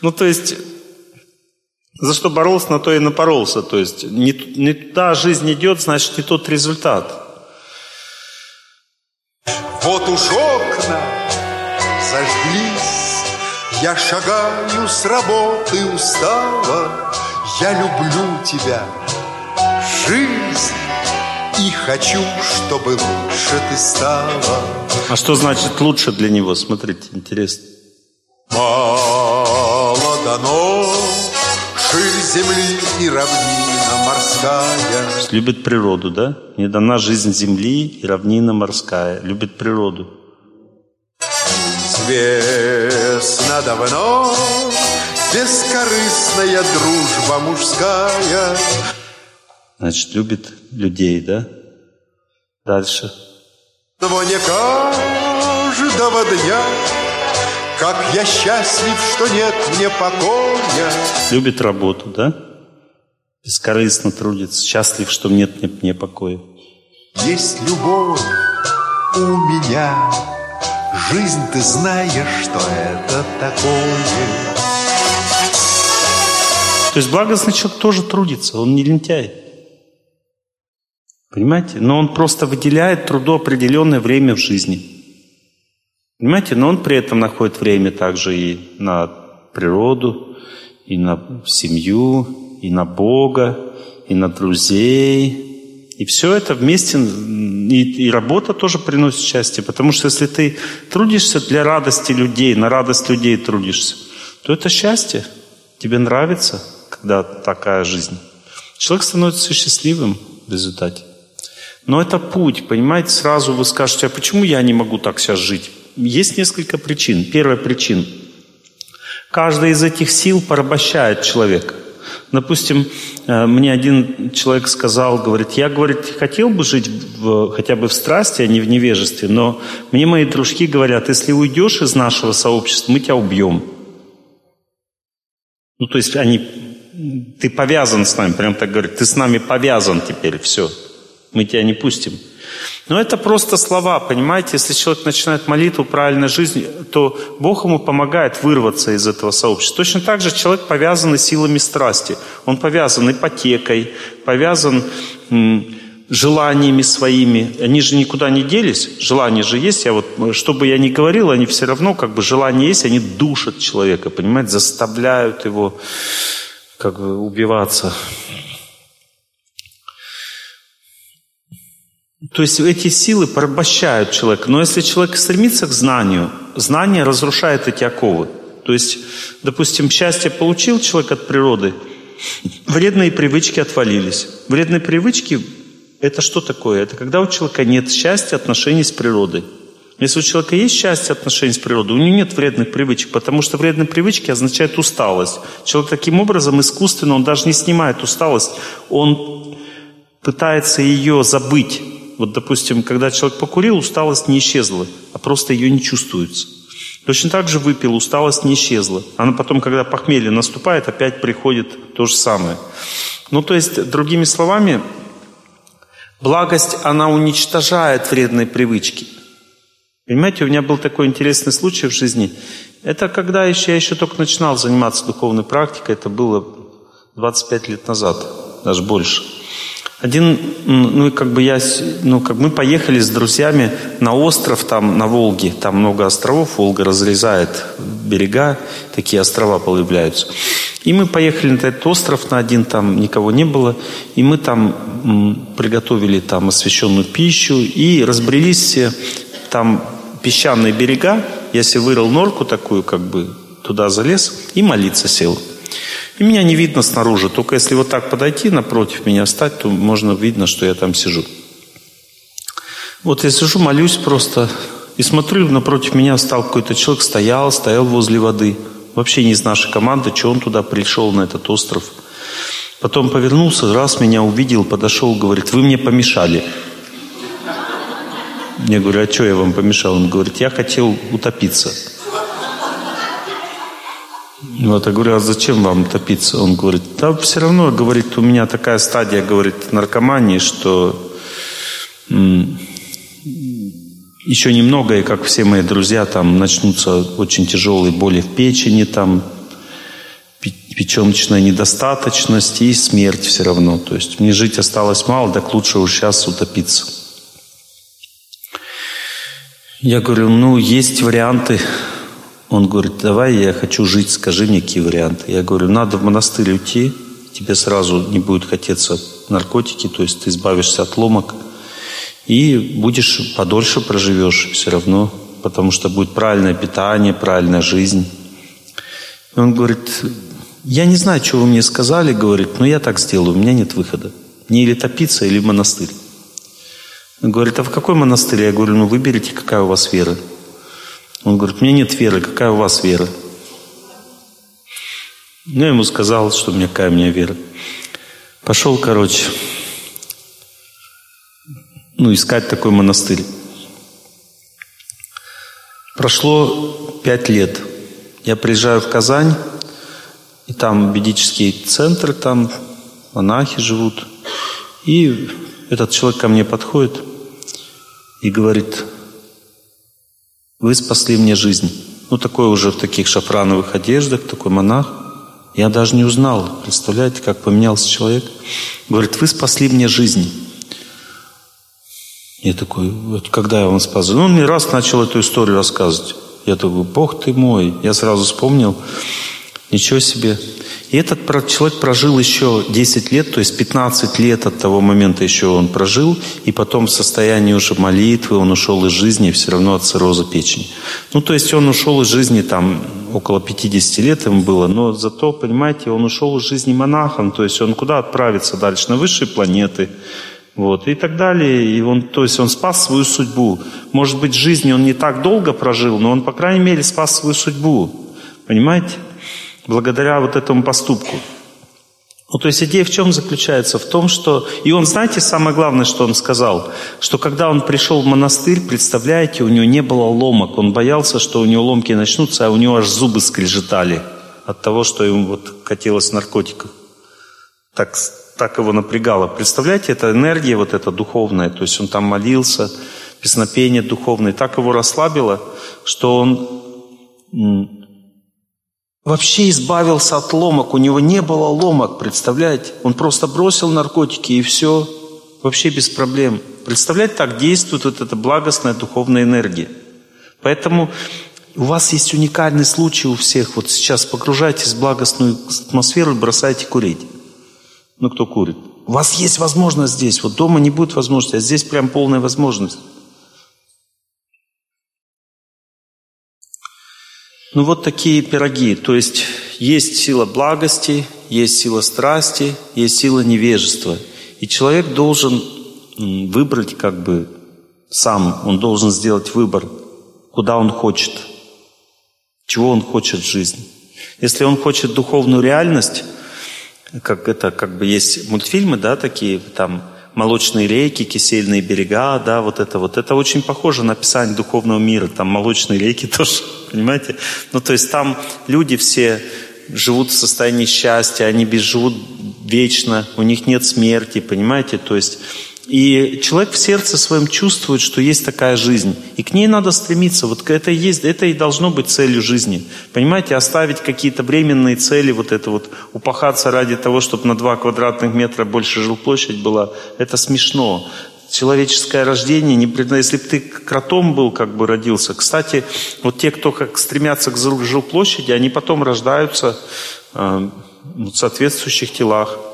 Ну, то есть, за что боролся, на то и напоролся. То есть, не, не туда жизнь идет, значит, не тот результат.
Вот уж окна зажглись, Я шагаю с работы устала, Я люблю тебя, жизнь, И хочу, чтобы лучше ты стала.
А что значит лучше для него? Смотрите, интересно.
Мало дано, ширь земли и равнина морская.
Любит природу, да? Не дана жизнь земли и равнина морская. Любит природу.
Известно давно, бескорыстная дружба мужская.
Значит, любит людей, да? Дальше.
Но не каждого дня, как я счастлив, что нет мне покоя.
Любит работу, да? Бескорыстно трудится. Счастлив, что нет мне, мне покоя.
Есть любовь у меня. Жизнь, ты знаешь, что это такое.
То есть благостный человек тоже трудится, он не лентяй. Понимаете? Но он просто выделяет труду определенное время в жизни. Понимаете? Но он при этом находит время также и на природу, и на семью, и на Бога, и на друзей. И все это вместе, и, и работа тоже приносит счастье. Потому что если ты трудишься для радости людей, на радость людей трудишься, то это счастье. Тебе нравится, когда такая жизнь. Человек становится счастливым в результате. Но это путь, понимаете, сразу вы скажете, а почему я не могу так сейчас жить? Есть несколько причин. Первая причина. Каждая из этих сил порабощает человека. Допустим, э, мне один человек сказал, говорит, я, говорит, хотел бы жить в, хотя бы в страсти, а не в невежестве, но мне мои дружки говорят, если уйдешь из нашего сообщества, мы тебя убьем. Ну, то есть они, ты повязан с нами, прям так говорят, ты с нами повязан теперь, все, мы тебя не пустим. Но это просто слова, понимаете? Если человек начинает молитву правильной жизни, то Бог ему помогает вырваться из этого сообщества. Точно так же человек повязан силами страсти. Он повязан ипотекой, повязан желаниями своими. Они же никуда не делись. Желания же есть. Я вот, что бы я ни говорил, они все равно, как бы желания есть, они душат человека, понимаете? Заставляют его как бы убиваться. То есть эти силы порабощают человека. Но если человек стремится к знанию, знание разрушает эти оковы. То есть, допустим, счастье получил человек от природы, вредные привычки отвалились. Вредные привычки – это что такое? Это когда у человека нет счастья, отношений с природой. Если у человека есть счастье, отношения с природой, у него нет вредных привычек, потому что вредные привычки означают усталость. Человек таким образом искусственно, он даже не снимает усталость, он пытается ее забыть. Вот, допустим, когда человек покурил, усталость не исчезла, а просто ее не чувствуется. Точно так же выпил, усталость не исчезла. Она потом, когда похмелье наступает, опять приходит то же самое. Ну, то есть, другими словами, благость, она уничтожает вредные привычки. Понимаете, у меня был такой интересный случай в жизни. Это когда еще, я еще только начинал заниматься духовной практикой, это было 25 лет назад, даже больше. Один, ну и как бы я, ну как мы поехали с друзьями на остров там на Волге, там много островов, Волга разрезает берега, такие острова появляются. И мы поехали на этот остров, на один там никого не было, и мы там приготовили там освященную пищу и разбрелись все там песчаные берега, я себе вырыл норку такую, как бы туда залез и молиться сел. И меня не видно снаружи. Только если вот так подойти, напротив меня встать, то можно видно, что я там сижу. Вот я сижу, молюсь просто. И смотрю, напротив меня стал какой-то человек, стоял, стоял возле воды. вообще не из нашей команды, что он туда пришел, на этот остров. Потом повернулся, раз меня увидел, подошел, говорит, вы мне помешали. Я говорю, а что я вам помешал? Он говорит, я хотел утопиться. Вот, я говорю, а зачем вам топиться? Он говорит, да все равно, говорит, у меня такая стадия, говорит, наркомании, что м, еще немного, и как все мои друзья, там начнутся очень тяжелые боли в печени, там пе- печеночная недостаточность и смерть все равно. То есть мне жить осталось мало, так лучше уж сейчас утопиться. Я говорю, ну, есть варианты. Он говорит, давай, я хочу жить, скажи мне, какие варианты. Я говорю, надо в монастырь уйти, тебе сразу не будет хотеться наркотики, то есть ты избавишься от ломок, и будешь подольше проживешь все равно, потому что будет правильное питание, правильная жизнь. И он говорит, я не знаю, что вы мне сказали, говорит, но я так сделаю, у меня нет выхода. Мне или топиться, или в монастырь. Он говорит, а в какой монастырь? Я говорю, ну выберите, какая у вас вера. Он говорит, у меня нет веры, какая у вас вера? Ну, я ему сказал, что у меня какая у меня вера. Пошел, короче, ну, искать такой монастырь. Прошло пять лет. Я приезжаю в Казань, и там ведический центр, там монахи живут. И этот человек ко мне подходит и говорит, вы спасли мне жизнь. Ну, такой уже в таких шафрановых одеждах, такой монах. Я даже не узнал, представляете, как поменялся человек. Говорит, вы спасли мне жизнь. Я такой, вот когда я вам спас? Ну, он мне раз начал эту историю рассказывать. Я такой, Бог ты мой. Я сразу вспомнил, ничего себе. И этот человек прожил еще 10 лет, то есть 15 лет от того момента еще он прожил, и потом в состоянии уже молитвы он ушел из жизни все равно от цирроза печени. Ну, то есть он ушел из жизни там около 50 лет ему было, но зато, понимаете, он ушел из жизни монахом, то есть он куда отправиться дальше? На высшие планеты, вот, и так далее. И он, то есть он спас свою судьбу. Может быть, в жизни он не так долго прожил, но он, по крайней мере, спас свою судьбу. Понимаете? Благодаря вот этому поступку. Ну, то есть идея в чем заключается? В том, что... И он, знаете, самое главное, что он сказал? Что когда он пришел в монастырь, представляете, у него не было ломок. Он боялся, что у него ломки начнутся, а у него аж зубы скрежетали от того, что ему вот хотелось наркотиков. Так, так его напрягало. Представляете, это энергия вот эта духовная. То есть он там молился, песнопение духовное. Так его расслабило, что он вообще избавился от ломок. У него не было ломок, представляете? Он просто бросил наркотики и все. Вообще без проблем. Представляете, так действует вот эта благостная духовная энергия. Поэтому у вас есть уникальный случай у всех. Вот сейчас погружайтесь в благостную атмосферу и бросайте курить. Ну, кто курит? У вас есть возможность здесь. Вот дома не будет возможности, а здесь прям полная возможность. Ну вот такие пироги. То есть есть сила благости, есть сила страсти, есть сила невежества. И человек должен выбрать как бы сам, он должен сделать выбор, куда он хочет, чего он хочет в жизни. Если он хочет духовную реальность, как это, как бы есть мультфильмы, да, такие, там, молочные реки, кисельные берега, да, вот это вот. Это очень похоже на описание духовного мира. Там молочные реки (laughs) тоже, понимаете? Ну, то есть там люди все живут в состоянии счастья, они без живут вечно, у них нет смерти, понимаете? То есть и человек в сердце своем чувствует, что есть такая жизнь. И к ней надо стремиться. Вот это и есть, это и должно быть целью жизни. Понимаете, оставить какие-то временные цели, вот это вот, упахаться ради того, чтобы на два квадратных метра больше жилплощадь была, это смешно. Человеческое рождение, не если бы ты кротом был, как бы родился. Кстати, вот те, кто как стремятся к жил- жилплощади, они потом рождаются э, в соответствующих телах.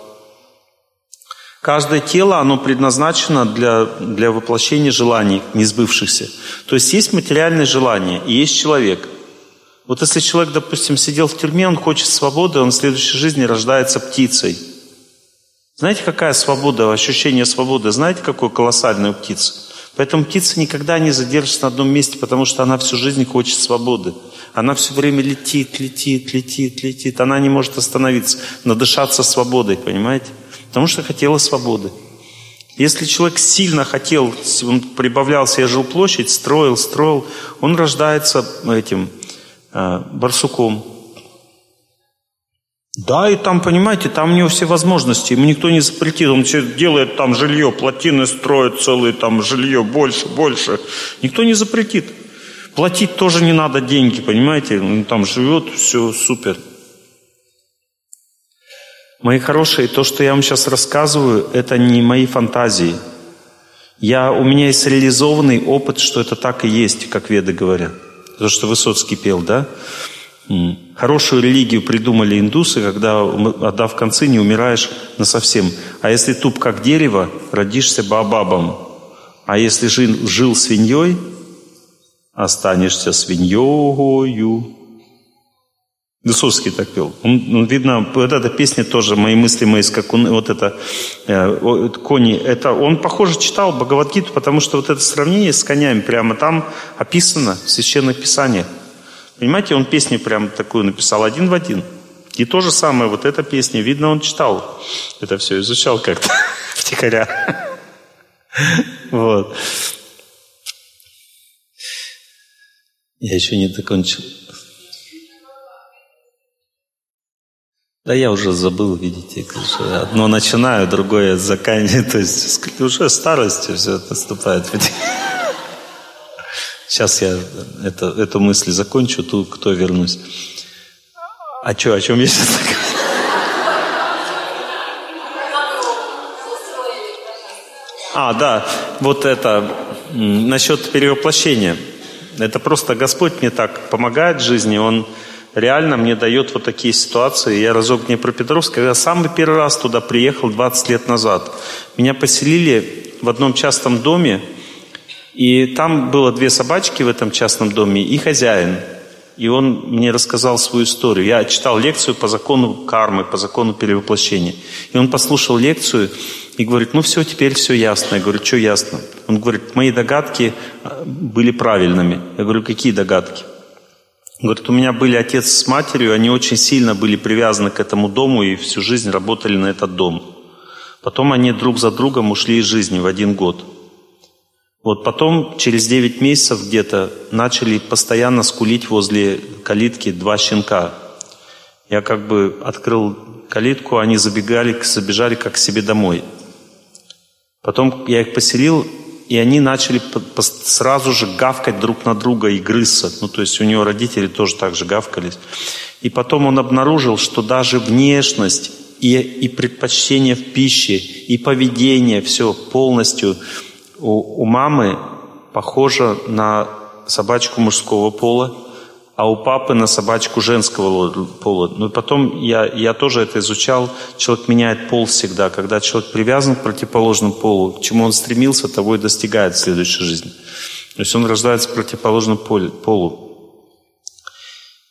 Каждое тело, оно предназначено для, для воплощения желаний, не сбывшихся. То есть есть материальное желание и есть человек. Вот если человек, допустим, сидел в тюрьме, он хочет свободы, он в следующей жизни рождается птицей. Знаете, какая свобода, ощущение свободы? Знаете, какое колоссальное у птицы? Поэтому птица никогда не задержится на одном месте, потому что она всю жизнь хочет свободы. Она все время летит, летит, летит, летит. Она не может остановиться, надышаться свободой, понимаете? Потому что хотела свободы. Если человек сильно хотел, он прибавлял себе жилплощадь, строил, строил, он рождается этим э, барсуком. Да, и там, понимаете, там у него все возможности, ему никто не запретит, он все делает там жилье, плотины строит целые там жилье, больше, больше. Никто не запретит. Платить тоже не надо деньги, понимаете, он там живет, все супер. Мои хорошие, то, что я вам сейчас рассказываю, это не мои фантазии. Я, у меня есть реализованный опыт, что это так и есть, как веды говорят. То, что Высоцкий пел, да? Хорошую религию придумали индусы, когда, отдав концы, не умираешь на совсем. А если туп как дерево, родишься бабабом. А если жил, жил свиньей, останешься свиньёю. Высоцкий так пел. Он, он, видно, вот эта песня тоже, мои мысли, мои скакуны, вот это, э, кони, это, он, похоже, читал Бхагавадгиту, потому что вот это сравнение с конями прямо там описано в Священных Писаниях. Понимаете, он песню прям такую написал один в один. И то же самое, вот эта песня, видно, он читал это все, изучал как-то (laughs) втихаря. Вот. Я еще не закончил. Да я уже забыл, видите, одно начинаю, другое заканчиваю, (laughs) то есть уже старость все наступает. (laughs) Сейчас я это, эту мысль закончу, тут кто вернусь. А что, о чем я сейчас А, да, вот это, насчет перевоплощения. Это просто Господь мне так помогает в жизни, Он реально мне дает вот такие ситуации. Я разок про Петровск, когда самый первый раз туда приехал 20 лет назад. Меня поселили в одном частном доме, и там было две собачки в этом частном доме и хозяин. И он мне рассказал свою историю. Я читал лекцию по закону кармы, по закону перевоплощения. И он послушал лекцию и говорит, ну все, теперь все ясно. Я говорю, что ясно? Он говорит, мои догадки а, были правильными. Я говорю, какие догадки? Говорит, у меня были отец с матерью, они очень сильно были привязаны к этому дому и всю жизнь работали на этот дом. Потом они друг за другом ушли из жизни в один год. Вот потом, через 9 месяцев где-то, начали постоянно скулить возле калитки два щенка. Я как бы открыл калитку, они забегали, забежали как к себе домой. Потом я их поселил, и они начали сразу же гавкать друг на друга и грызться. Ну, то есть у него родители тоже так же гавкались. И потом он обнаружил, что даже внешность и, и предпочтение в пище, и поведение, все полностью у, у мамы похоже на собачку мужского пола, а у папы на собачку женского пола. Ну и потом я, я тоже это изучал. Человек меняет пол всегда. Когда человек привязан к противоположному полу, к чему он стремился, того и достигает в следующей жизни. То есть он рождается к противоположному полу.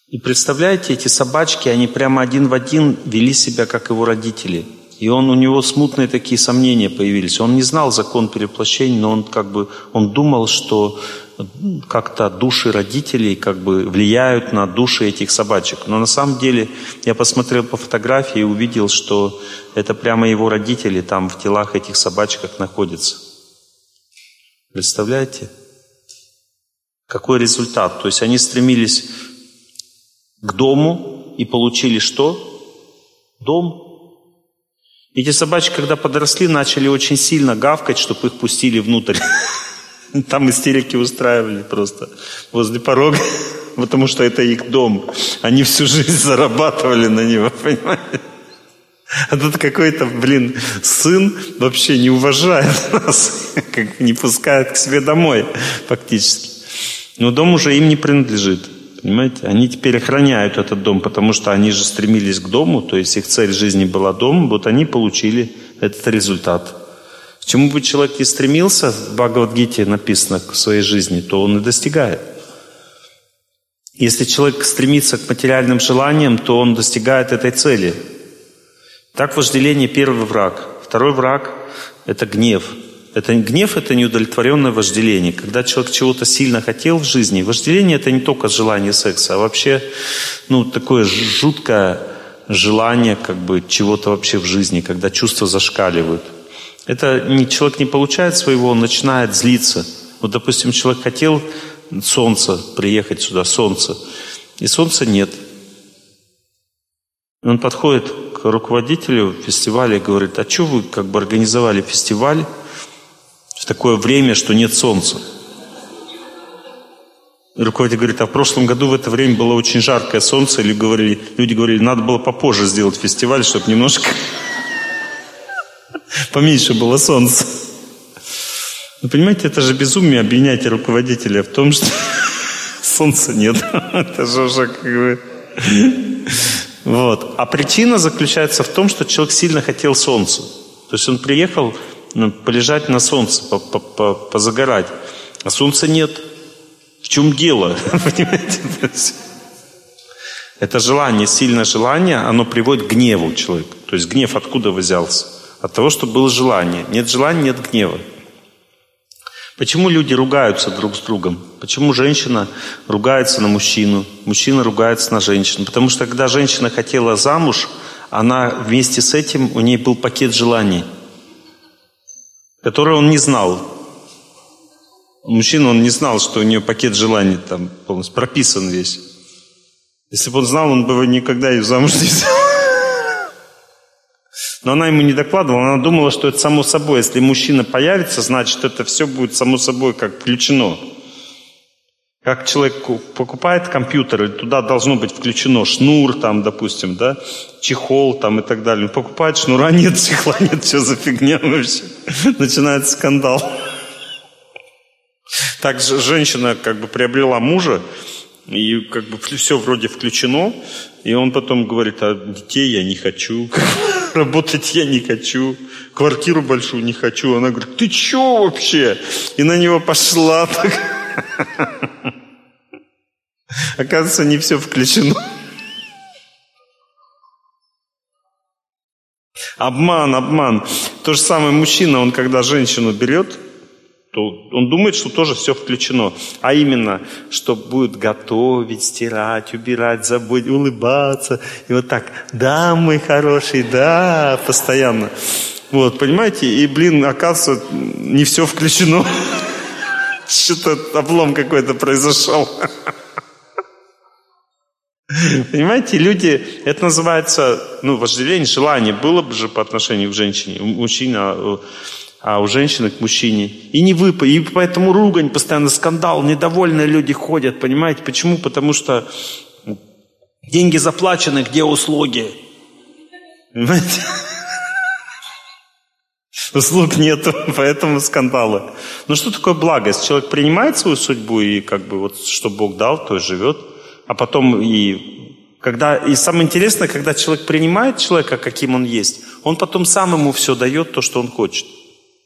И представляете, эти собачки, они прямо один в один вели себя, как его родители. И он, у него смутные такие сомнения появились. Он не знал закон переплощения, но он как бы, он думал, что как-то души родителей как бы влияют на души этих собачек. Но на самом деле я посмотрел по фотографии и увидел, что это прямо его родители там в телах этих собачек находятся. Представляете? Какой результат? То есть они стремились к дому и получили что? Дом. Эти собачки, когда подросли, начали очень сильно гавкать, чтобы их пустили внутрь. (laughs) (laughs) Там истерики устраивали просто возле порога, (laughs) потому что это их дом. Они всю жизнь (laughs) зарабатывали на него, понимаете? А тут какой-то, блин, сын вообще не уважает нас, как не пускает к себе домой фактически. Но дом уже им не принадлежит. Понимаете? Они теперь охраняют этот дом, потому что они же стремились к дому, то есть их цель жизни была дом, вот они получили этот результат. К чему бы человек не стремился, в Бхагавадгите написано в своей жизни, то он и достигает. Если человек стремится к материальным желаниям, то он достигает этой цели. Так вожделение – первый враг. Второй враг – это гнев. Это гнев – это неудовлетворенное вожделение. Когда человек чего-то сильно хотел в жизни, вожделение – это не только желание секса, а вообще ну, такое жуткое желание как бы чего-то вообще в жизни, когда чувства зашкаливают. Это не, человек не получает своего, он начинает злиться. Вот, допустим, человек хотел солнце, приехать сюда, солнце, и солнца нет. И он подходит к руководителю фестиваля и говорит, а что вы как бы организовали фестиваль в такое время, что нет солнца? Руководитель говорит, а в прошлом году в это время было очень жаркое солнце, или говорили, люди говорили, надо было попозже сделать фестиваль, чтобы немножко поменьше было солнца. Вы понимаете, это же безумие обвинять руководителя в том, что (laughs) солнца нет. (laughs) Это же уже как бы... Вот. А причина заключается в том, что человек сильно хотел солнца. То есть он приехал ну, полежать на солнце, позагорать. А солнца нет. В чем дело? (laughs) Понимаете? Это желание, сильное желание, оно приводит к гневу человека. То есть гнев откуда взялся? От того, что было желание. Нет желания, нет гнева. Почему люди ругаются друг с другом? Почему женщина ругается на мужчину, мужчина ругается на женщину? Потому что когда женщина хотела замуж, она вместе с этим, у нее был пакет желаний, который он не знал. Мужчина, он не знал, что у нее пакет желаний там полностью прописан весь. Если бы он знал, он бы никогда ее замуж не взял. Но она ему не докладывала, она думала, что это само собой. Если мужчина появится, значит, это все будет само собой как включено. Как человек покупает компьютер, туда должно быть включено шнур, там, допустим, да, чехол там и так далее. Он покупает шнура, (laughs) нет чехла, нет, все за фигня вообще. Начинается скандал. Так же женщина как бы приобрела мужа, и как бы все вроде включено, и он потом говорит, а детей я не хочу, работать я не хочу, квартиру большую не хочу. Она говорит, ты че вообще? И на него пошла так. Оказывается, не все включено. Обман, обман. То же самое мужчина, он когда женщину берет, то он думает, что тоже все включено. А именно, что будет готовить, стирать, убирать, забыть, улыбаться. И вот так, да, мой хороший, да, постоянно. Вот, понимаете? И, блин, оказывается, не все включено. (laughs) Что-то облом какой-то произошел. (laughs) Понимаете, люди, это называется, ну, вожделение, желание было бы же по отношению к женщине. Мужчина а у женщины к мужчине. И не вы, и поэтому ругань, постоянно скандал, недовольные люди ходят, понимаете? Почему? Потому что деньги заплачены, где услуги? Понимаете? (laughs) Услуг нету, (laughs) поэтому скандалы. Ну что такое благость? Человек принимает свою судьбу и как бы вот что Бог дал, то и живет. А потом и когда, и самое интересное, когда человек принимает человека, каким он есть, он потом сам ему все дает, то, что он хочет.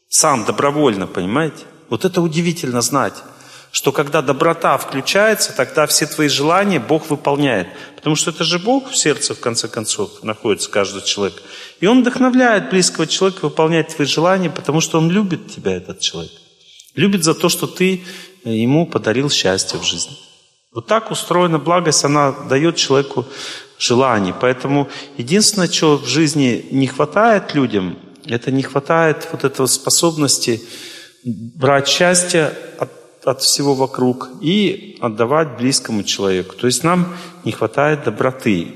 Сам добровольно, понимаете? Вот это удивительно знать, что когда доброта включается, тогда все твои желания Бог выполняет. Потому что это же Бог в сердце, в конце концов, находится каждый человек. И Он вдохновляет близкого человека выполнять твои желания, потому что Он любит тебя, этот человек. Любит за то, что ты ему подарил счастье в жизни. Вот так устроена благость, она дает человеку желание. Поэтому единственное, чего в жизни не хватает людям, это не хватает вот этого способности брать счастье от, от всего вокруг и отдавать близкому человеку. То есть нам не хватает доброты.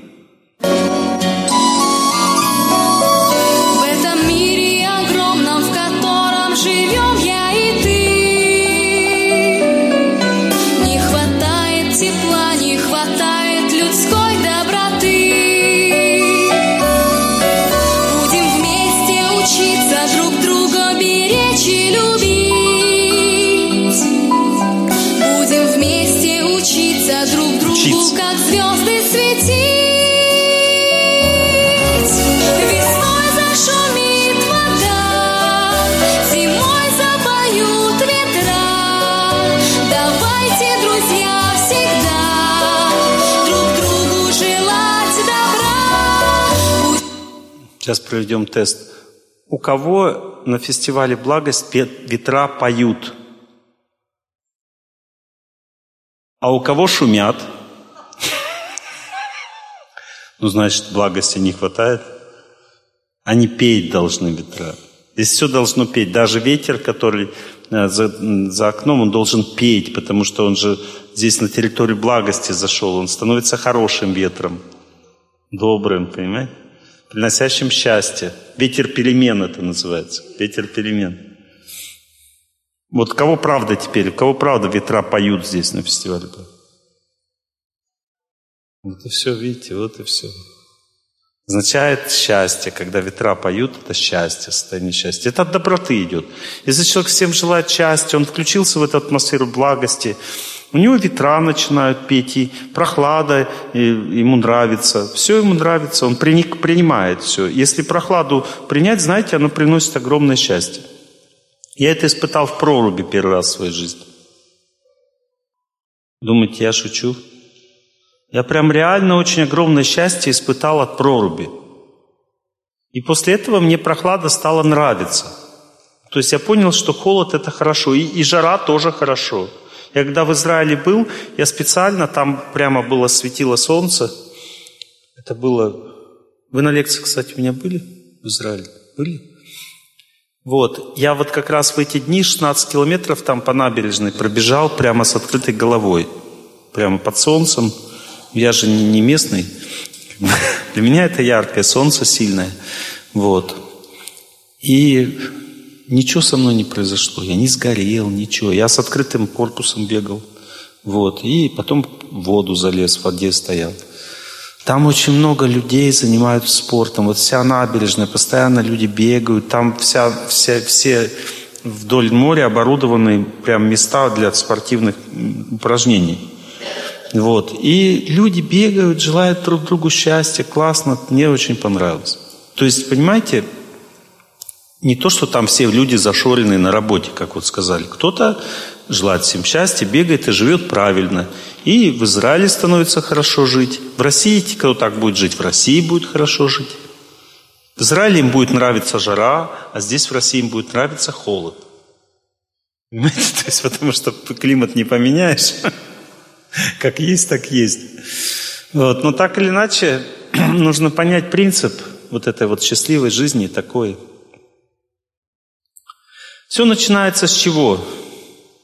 Сейчас проведем тест. у кого на фестивале «Благость» ветра поют? А у кого шумят? (laughs) Ну, значит, благости не хватает. Они петь должны ветра. Здесь все должно петь. Даже ветер, который э, за, за окном, он должен петь, потому что он же здесь на территорию благости зашел. Он становится хорошим ветром, добрым, понимаете? Приносящим счастье. Ветер перемен это называется. Ветер перемен. Вот кого правда теперь, кого правда ветра поют здесь на фестивале? Вот и все, видите, вот и все. Означает счастье, когда ветра поют, это счастье, состояние счастья. Это от доброты идет. Если человек всем желает счастья, он включился в эту атмосферу благости, у него ветра начинают петь, и прохлада ему нравится. Все ему нравится, он приник, принимает все. Если прохладу принять, знаете, оно приносит огромное счастье. Я это испытал в проруби первый раз в своей жизни. Думаете, я шучу? Я прям реально очень огромное счастье испытал от проруби. И после этого мне прохлада стала нравиться. То есть я понял, что холод это хорошо, и, и жара тоже хорошо. Я когда в Израиле был, я специально, там прямо было светило солнце. Это было... Вы на лекции, кстати, у меня были в Израиле? Были? Вот, я вот как раз в эти дни 16 километров там по набережной пробежал прямо с открытой головой. Прямо под солнцем. Я же не, местный. (laughs) Для меня это яркое солнце сильное. Вот. И ничего со мной не произошло. Я не сгорел, ничего. Я с открытым корпусом бегал. Вот. И потом в воду залез, в воде стоял. Там очень много людей занимаются спортом. Вот вся набережная, постоянно люди бегают. Там вся, вся, все вдоль моря оборудованы прям места для спортивных упражнений. Вот. И люди бегают, желают друг другу счастья, классно, мне очень понравилось. То есть, понимаете, не то, что там все люди зашоренные на работе, как вот сказали. Кто-то желает всем счастья, бегает и живет правильно. И в Израиле становится хорошо жить. В России, кто так будет жить, в России будет хорошо жить. В Израиле им будет нравиться жара, а здесь в России им будет нравиться холод. Понимаете? (laughs) То есть потому что климат не поменяешь. (laughs) Как есть, так есть. Вот. Но так или иначе, (clears throat) нужно понять принцип вот этой вот счастливой жизни такой. Все начинается с чего?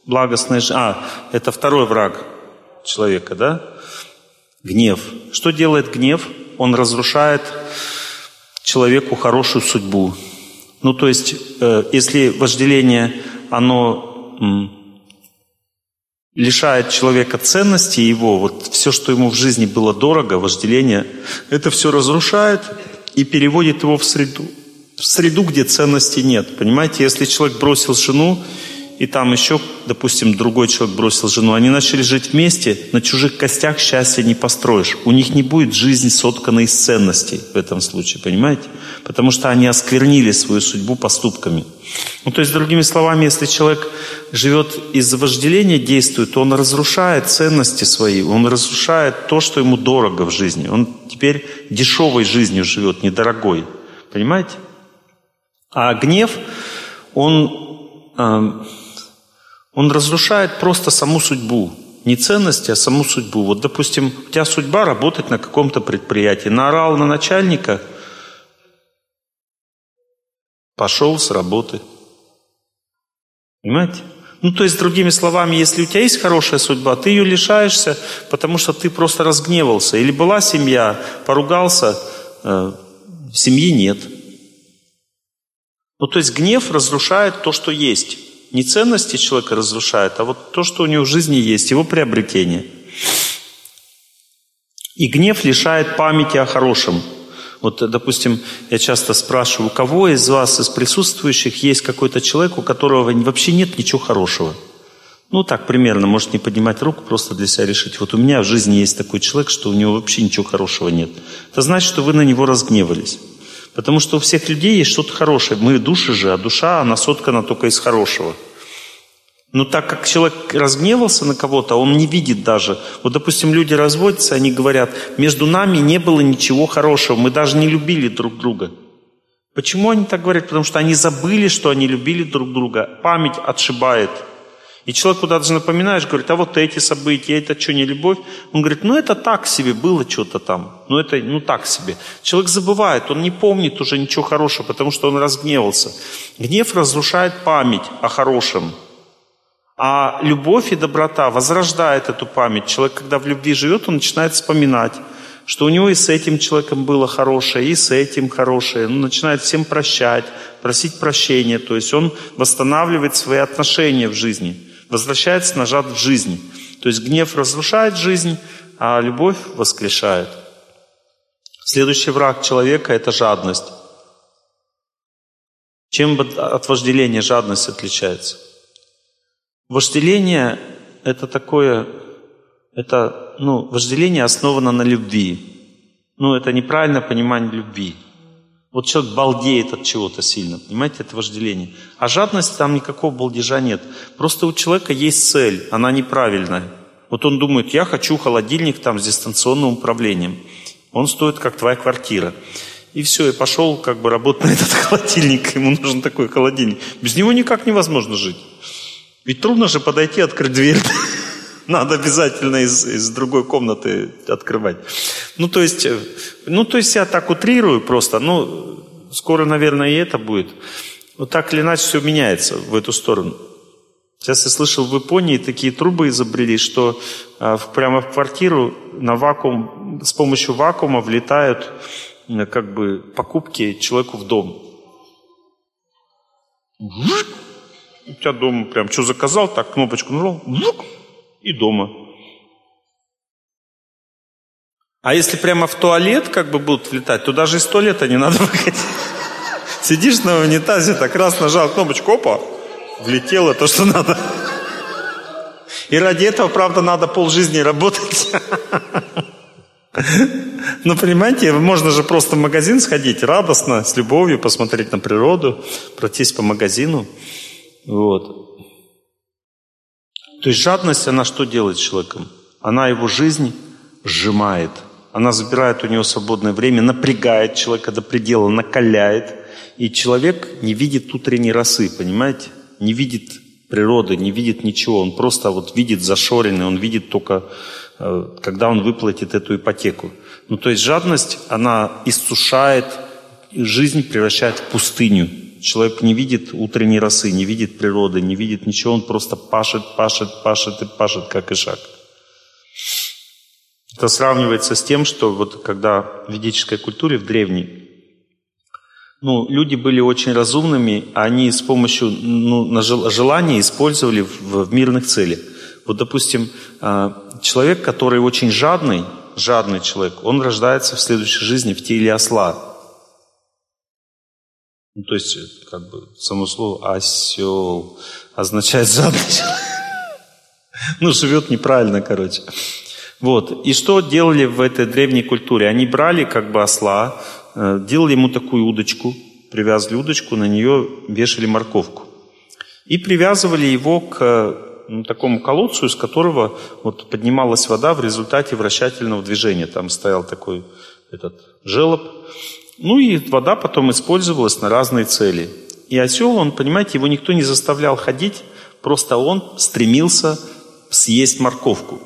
Благостная жизнь. А, это второй враг человека, да? Гнев. Что делает гнев? Он разрушает человеку хорошую судьбу. Ну, то есть, э, если вожделение, оно лишает человека ценности его, вот все, что ему в жизни было дорого, вожделение, это все разрушает и переводит его в среду, среду, где ценностей нет. Понимаете, если человек бросил жену, и там еще, допустим, другой человек бросил жену, они начали жить вместе, на чужих костях счастья не построишь. У них не будет жизни сотканной из ценностей в этом случае, понимаете? Потому что они осквернили свою судьбу поступками. Ну, то есть, другими словами, если человек живет из вожделения, действует, то он разрушает ценности свои, он разрушает то, что ему дорого в жизни. Он теперь дешевой жизнью живет, недорогой. Понимаете? А гнев, он, э, он разрушает просто саму судьбу. Не ценности, а саму судьбу. Вот, допустим, у тебя судьба работать на каком-то предприятии. Наорал на начальника, пошел с работы. Понимаете? Ну, то есть, другими словами, если у тебя есть хорошая судьба, ты ее лишаешься, потому что ты просто разгневался. Или была семья, поругался, э, семьи нет. Ну, то есть гнев разрушает то, что есть. Не ценности человека разрушает, а вот то, что у него в жизни есть, его приобретение. И гнев лишает памяти о хорошем. Вот, допустим, я часто спрашиваю, у кого из вас, из присутствующих, есть какой-то человек, у которого вообще нет ничего хорошего? Ну, так примерно, может не поднимать руку, просто для себя решить. Вот у меня в жизни есть такой человек, что у него вообще ничего хорошего нет. Это значит, что вы на него разгневались. Потому что у всех людей есть что-то хорошее. Мы души же, а душа, она соткана только из хорошего. Но так как человек разгневался на кого-то, он не видит даже. Вот, допустим, люди разводятся, они говорят, между нами не было ничего хорошего, мы даже не любили друг друга. Почему они так говорят? Потому что они забыли, что они любили друг друга. Память отшибает. И человек куда-то же напоминаешь, говорит, а вот эти события, это что, не любовь? Он говорит, ну это так себе, было что-то там. Ну это, ну так себе. Человек забывает, он не помнит уже ничего хорошего, потому что он разгневался. Гнев разрушает память о хорошем. А любовь и доброта возрождает эту память. Человек, когда в любви живет, он начинает вспоминать, что у него и с этим человеком было хорошее, и с этим хорошее. Он начинает всем прощать, просить прощения. То есть он восстанавливает свои отношения в жизни, возвращается назад в жизнь. То есть гнев разрушает жизнь, а любовь воскрешает. Следующий враг человека – это жадность. Чем от вожделения жадность отличается? Вожделение – это такое, это, ну, вожделение основано на любви. Ну, это неправильное понимание любви. Вот человек балдеет от чего-то сильно, понимаете, это вожделение. А жадность там никакого балдежа нет. Просто у человека есть цель, она неправильная. Вот он думает, я хочу холодильник там с дистанционным управлением. Он стоит, как твоя квартира. И все, и пошел как бы работать на этот (laughs) холодильник. Ему нужен такой холодильник. Без него никак невозможно жить. Ведь трудно же подойти, открыть дверь. (laughs) Надо обязательно из, из другой комнаты открывать. Ну, то есть, э, ну, то есть я так утрирую просто. Ну, скоро, наверное, и это будет. Вот так или иначе все меняется в эту сторону. Сейчас я слышал, в Японии такие трубы изобрели, что э, прямо в квартиру на вакуум, с помощью вакуума влетают как бы покупки человеку в дом. У тебя дома прям что заказал, так кнопочку нажал, и дома. А если прямо в туалет как бы будут влетать, то даже из туалета не надо (laughs) выходить. Сидишь на унитазе, так раз нажал кнопочку, опа, влетело то, что надо. И ради этого, правда, надо полжизни работать. (laughs) Ну, понимаете, можно же просто в магазин сходить радостно, с любовью, посмотреть на природу, пройтись по магазину. Вот. То есть жадность, она что делает с человеком? Она его жизнь сжимает. Она забирает у него свободное время, напрягает человека до предела, накаляет. И человек не видит утренней росы, понимаете? Не видит природы, не видит ничего. Он просто вот видит зашоренный, он видит только, э, когда он выплатит эту ипотеку. Ну, то есть жадность, она иссушает, жизнь превращает в пустыню. Человек не видит утренней росы, не видит природы, не видит ничего, он просто пашет, пашет, пашет и пашет, как и шаг. Это сравнивается с тем, что вот когда в ведической культуре, в древней, ну, люди были очень разумными, а они с помощью ну, желания использовали в, в мирных целях. Вот, допустим, а, человек, который очень жадный, жадный человек, он рождается в следующей жизни в теле осла. Ну, то есть, как бы, само слово «осел» означает «жадный человек». (laughs) Ну, живет неправильно, короче. Вот. И что делали в этой древней культуре? Они брали как бы осла, э, делали ему такую удочку, привязывали удочку, на нее вешали морковку. И привязывали его к ну, такому колодцу, из которого вот поднималась вода в результате вращательного движения. Там стоял такой этот желоб. Ну и вода потом использовалась на разные цели. И осел, он, понимаете, его никто не заставлял ходить, просто он стремился съесть морковку.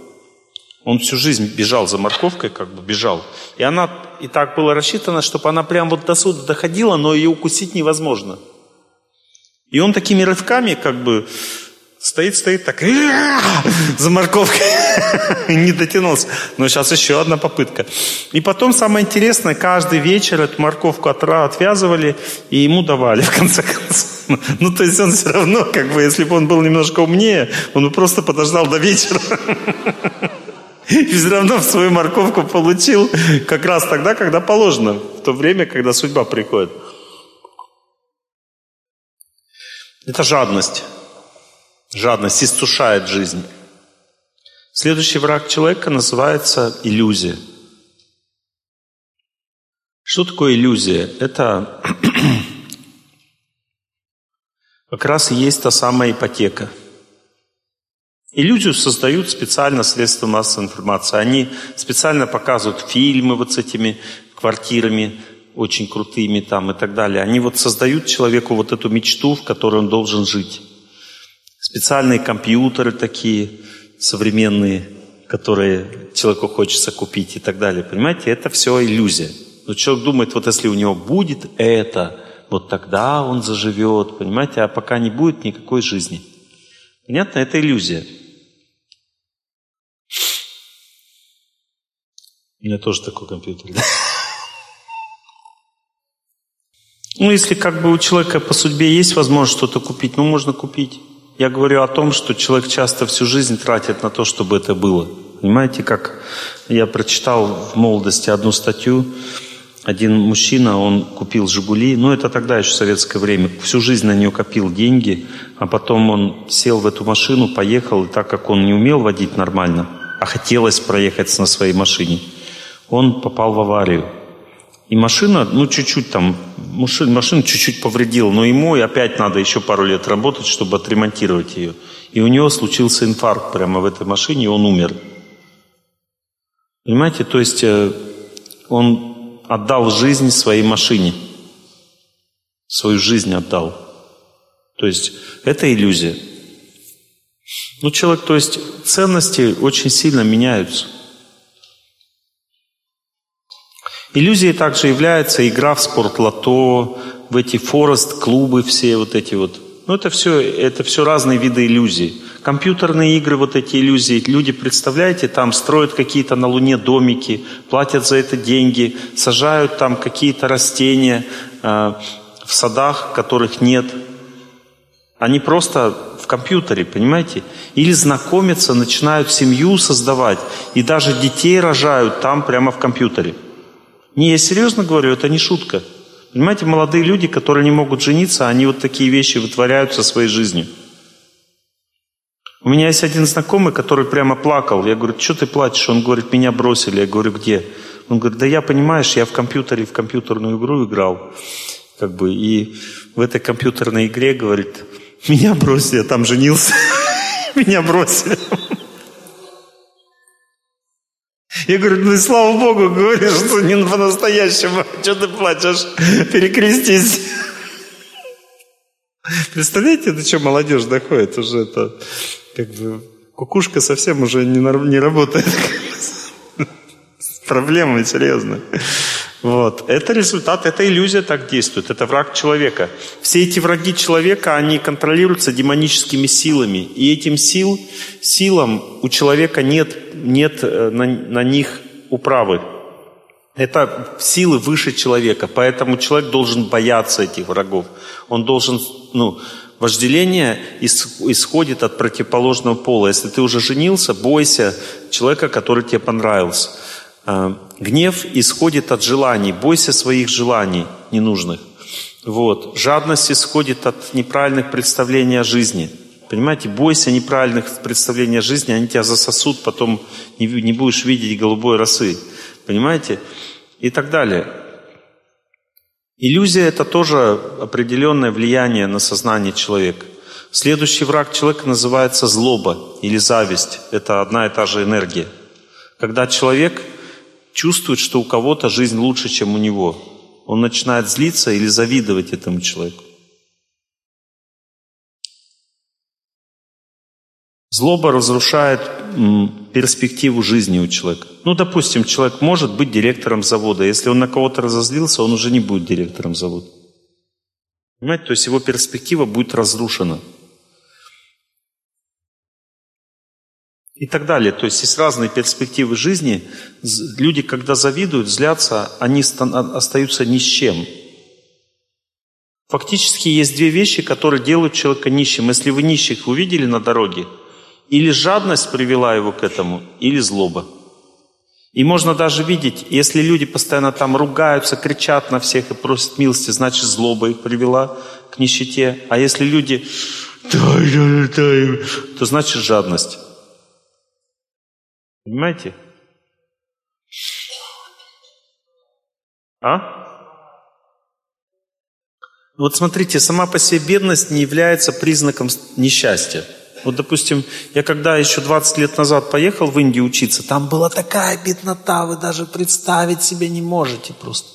Он всю жизнь бежал за морковкой, как бы бежал. И она и так было рассчитано, чтобы она прям вот до суда доходила, но ее укусить невозможно. И он такими рывками как бы Стоит, стоит так, за морковкой. Не дотянулся. Но сейчас еще одна попытка. И потом самое интересное, каждый вечер эту морковку отвязывали и ему давали, (laughs) в конце концов. Ну, то есть он все равно, как бы, если бы он был немножко умнее, он бы просто подождал до вечера. И все равно свою морковку получил как раз тогда, когда положено. В то время, когда судьба приходит. Это жадность. Жадность иссушает жизнь. Следующий враг человека называется иллюзия. Что такое иллюзия? Это (clears throat) как раз и есть та самая ипотека. Иллюзию создают специально средства массовой информации. Они специально показывают фильмы вот с этими квартирами, очень крутыми там и так далее, они вот создают человеку вот эту мечту, в которой он должен жить. Специальные компьютеры такие современные, которые человеку хочется купить и так далее. Понимаете, это все иллюзия. Но человек думает, вот если у него будет это, вот тогда он заживет, понимаете, а пока не будет никакой жизни. Понятно? Это иллюзия. У меня тоже такой компьютер. Да? Ну, если как бы у человека по судьбе есть возможность что-то купить, ну, можно купить. Я говорю о том, что человек часто всю жизнь тратит на то, чтобы это было. Понимаете, как я прочитал в молодости одну статью, один мужчина, он купил «Жигули», ну это тогда еще советское время, всю жизнь на нее копил деньги, а потом он сел в эту машину, поехал, и так как он не умел водить нормально, а хотелось проехать на своей машине, он попал в аварию. И машина, ну чуть-чуть там, машина, чуть-чуть повредила, но ему и опять надо еще пару лет работать, чтобы отремонтировать ее. И у него случился инфаркт прямо в этой машине, и он умер. Понимаете, то есть э, он отдал жизнь своей машине. Свою жизнь отдал. То есть это иллюзия. Ну, человек, то есть ценности очень сильно меняются. Иллюзией также является игра в спортлото, в эти форест-клубы все вот эти вот. Ну, это все, это все разные виды иллюзий. Компьютерные игры, вот эти иллюзии. Люди, представляете, там строят какие-то на Луне домики, платят за это деньги, сажают там какие-то растения э, в садах, которых нет. Они просто в компьютере, понимаете? Или знакомятся, начинают семью создавать, и даже детей рожают там прямо в компьютере. Не, я серьезно говорю, это не шутка. Понимаете, молодые люди, которые не могут жениться, они вот такие вещи вытворяют со своей жизнью. У меня есть один знакомый, который прямо плакал. Я говорю, что ты плачешь? Он говорит, меня бросили. Я говорю, где? Он говорит, да я, понимаешь, я в компьютере, в компьютерную игру играл. Как бы, и в этой компьютерной игре, говорит, меня бросили, я там женился. (laughs) Меня бросили. Я говорю, ну и слава Богу, говоришь, что не по-настоящему. Что ты плачешь? Перекрестись. Представляете, до чего молодежь доходит уже это, как бы, кукушка совсем уже не, не работает. Проблемы серьезные. Вот. Это результат, эта иллюзия так действует, это враг человека. Все эти враги человека, они контролируются демоническими силами. И этим сил, силам у человека нет, нет э, на, на них управы. Это силы выше человека, поэтому человек должен бояться этих врагов. Он должен, ну, вожделение исходит от противоположного пола. Если ты уже женился, бойся человека, который тебе понравился. А, гнев исходит от желаний. Бойся своих желаний ненужных. Вот. Жадность исходит от неправильных представлений о жизни. Понимаете, бойся неправильных представлений о жизни, они тебя засосут, потом не, будешь видеть голубой росы. Понимаете? И так далее. Иллюзия – это тоже определенное влияние на сознание человека. Следующий враг человека называется злоба или зависть. Это одна и та же энергия. Когда человек чувствует, что у кого-то жизнь лучше, чем у него, он начинает злиться или завидовать этому человеку. Злоба разрушает перспективу жизни у человека. Ну, допустим, человек может быть директором завода. Если он на кого-то разозлился, он уже не будет директором завода. Понимаете? То есть его перспектива будет разрушена. И так далее. То есть есть разные перспективы жизни. Люди, когда завидуют, злятся, они остаются ни с чем. Фактически есть две вещи, которые делают человека нищим. Если вы нищих увидели на дороге – или жадность привела его к этому, или злоба. И можно даже видеть, если люди постоянно там ругаются, кричат на всех и просят милости, значит злоба их привела к нищете. А если люди то значит жадность. Понимаете? А? Вот смотрите, сама по себе бедность не является признаком несчастья. Вот, допустим, я когда еще 20 лет назад поехал в Индию учиться, там была такая беднота, вы даже представить себе не можете просто.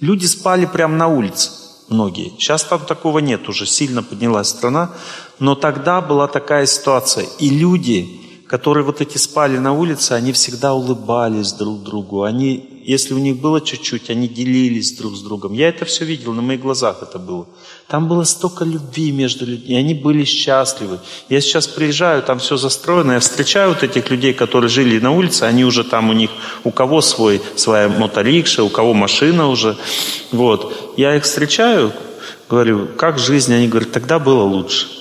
Люди спали прямо на улице, многие. Сейчас там такого нет, уже сильно поднялась страна. Но тогда была такая ситуация. И люди, которые вот эти спали на улице, они всегда улыбались друг другу. Они, если у них было чуть-чуть, они делились друг с другом. Я это все видел, на моих глазах это было. Там было столько любви между людьми, и они были счастливы. Я сейчас приезжаю, там все застроено, я встречаю вот этих людей, которые жили на улице, они уже там у них, у кого свой, своя моторикша, у кого машина уже. Вот. Я их встречаю, говорю, как жизнь? Они говорят, тогда было лучше.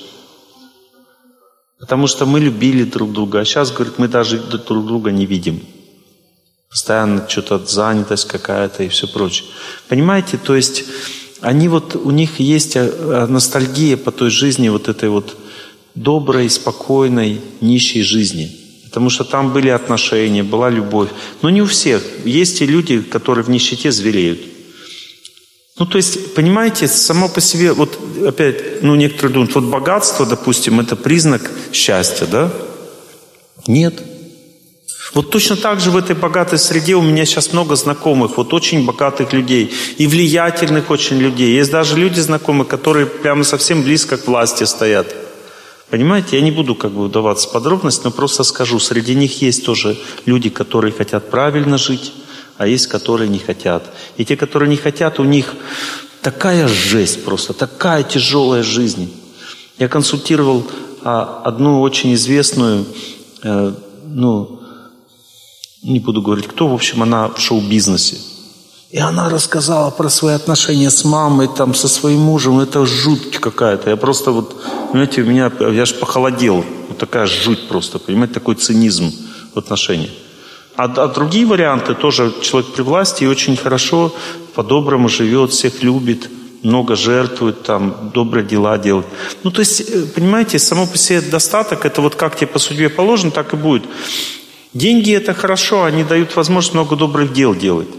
Потому что мы любили друг друга, а сейчас, говорит, мы даже друг друга не видим. Постоянно что-то занятость какая-то и все прочее. Понимаете, то есть они вот, у них есть э, ностальгия по той жизни, вот этой вот доброй, спокойной, нищей жизни. Потому что там были отношения, была любовь. Но не у всех. Есть и люди, которые в нищете звереют. Ну, то есть, понимаете, само по себе, вот опять, ну, некоторые думают, вот богатство, допустим, это признак счастья, да? Нет. Вот точно так же в этой богатой среде у меня сейчас много знакомых, вот очень богатых людей и влиятельных очень людей. Есть даже люди знакомые, которые прямо совсем близко к власти стоят. Понимаете, я не буду как бы удаваться в подробности, но просто скажу, среди них есть тоже люди, которые хотят правильно жить, а есть, которые не хотят. И те, которые не хотят, у них такая жесть просто, такая тяжелая жизнь. Я консультировал а, одну очень известную, э, ну, не буду говорить кто, в общем, она в шоу-бизнесе. И она рассказала про свои отношения с мамой, там, со своим мужем. Это жуть какая-то. Я просто вот, понимаете, у меня, я же похолодел. Вот такая жуть просто, понимаете, такой цинизм в отношениях. А, а другие варианты тоже человек при власти и очень хорошо, по-доброму живет, всех любит, много жертвует, там, добрые дела делает. Ну, то есть, э, понимаете, само по себе достаток, это вот как тебе по судьбе положено, так и будет. Деньги это хорошо, они дают возможность много добрых дел делать.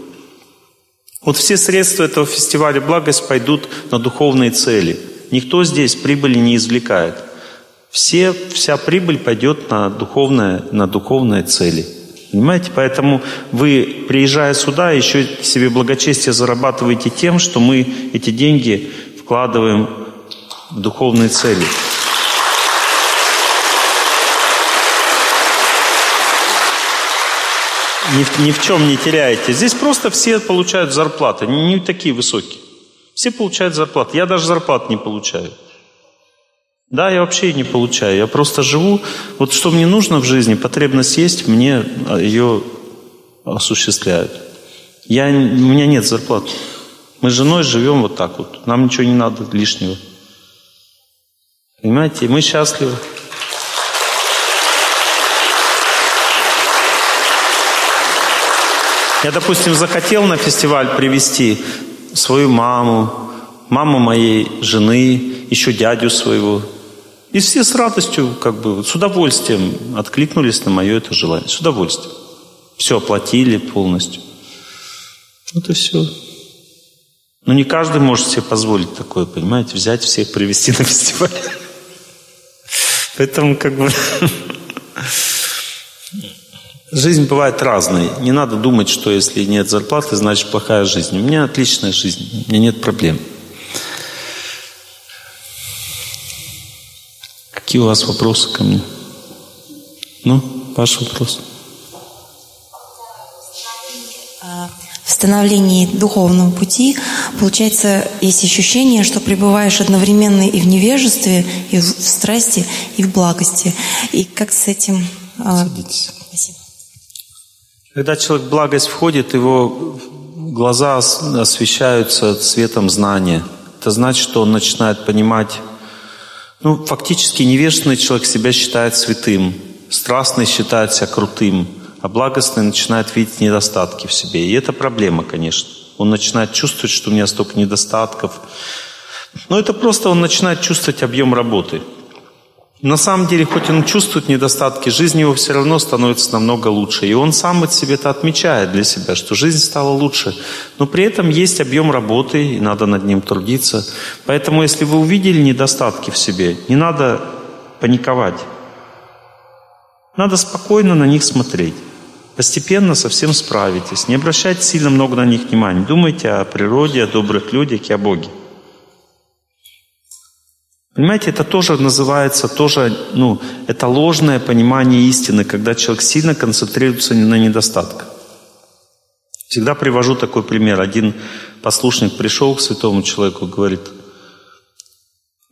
Вот все средства этого фестиваля «Благость» пойдут на духовные цели. Никто здесь прибыли не извлекает. Все, вся прибыль пойдет на духовные, на духовные цели – Понимаете? Поэтому вы, приезжая сюда, еще себе благочестие зарабатываете тем, что мы эти деньги вкладываем в духовные цели. Ни, ни в чем не теряете. Здесь просто все получают зарплаты, не, не такие высокие. Все получают зарплаты. Я даже зарплат не получаю. Да, я вообще не получаю. Я просто живу. Вот что мне нужно в жизни, потребность есть, мне а, ее осуществляют. Я, у меня нет зарплат. Мы с женой живем вот так вот. Нам ничего не надо лишнего. Понимаете? Мы счастливы. Я, допустим, захотел на фестиваль привести свою маму, маму моей жены, еще дядю своего, и все с радостью, как бы, с удовольствием откликнулись на мое это желание. С удовольствием. Все оплатили полностью. Вот и все. Но не каждый может себе позволить такое, понимаете, взять всех, привести на фестиваль. Поэтому как бы жизнь бывает разной. Не надо думать, что если нет зарплаты, значит плохая жизнь. У меня отличная жизнь, у меня нет проблем. Какие у вас вопросы ко мне? Ну, ваш вопрос.
В становлении духовного пути, получается, есть ощущение, что пребываешь одновременно и в невежестве, и в страсти, и в благости. И как с этим...
А, Садитесь. Спасибо. Когда человек в благость входит, его глаза освещаются цветом знания. Это значит, что он начинает понимать ну, фактически невежественный человек себя считает святым, страстный считает себя крутым, а благостный начинает видеть недостатки в себе. И это проблема, конечно. Он начинает чувствовать, что у меня столько недостатков. Но это просто он начинает чувствовать объем работы. На самом деле, хоть он чувствует недостатки, жизнь его все равно становится намного лучше. И он сам от себе это отмечает для себя, что жизнь стала лучше. Но при этом есть объем работы, и надо над ним трудиться. Поэтому, если вы увидели недостатки в себе, не надо паниковать. Надо спокойно на них смотреть. Постепенно совсем справитесь. Не обращайте сильно много на них внимания. Думайте о природе, о добрых людях и о Боге. Понимаете, это тоже называется, тоже, ну, это ложное понимание истины, когда человек сильно концентрируется на недостатках. Всегда привожу такой пример. Один послушник пришел к святому человеку говорит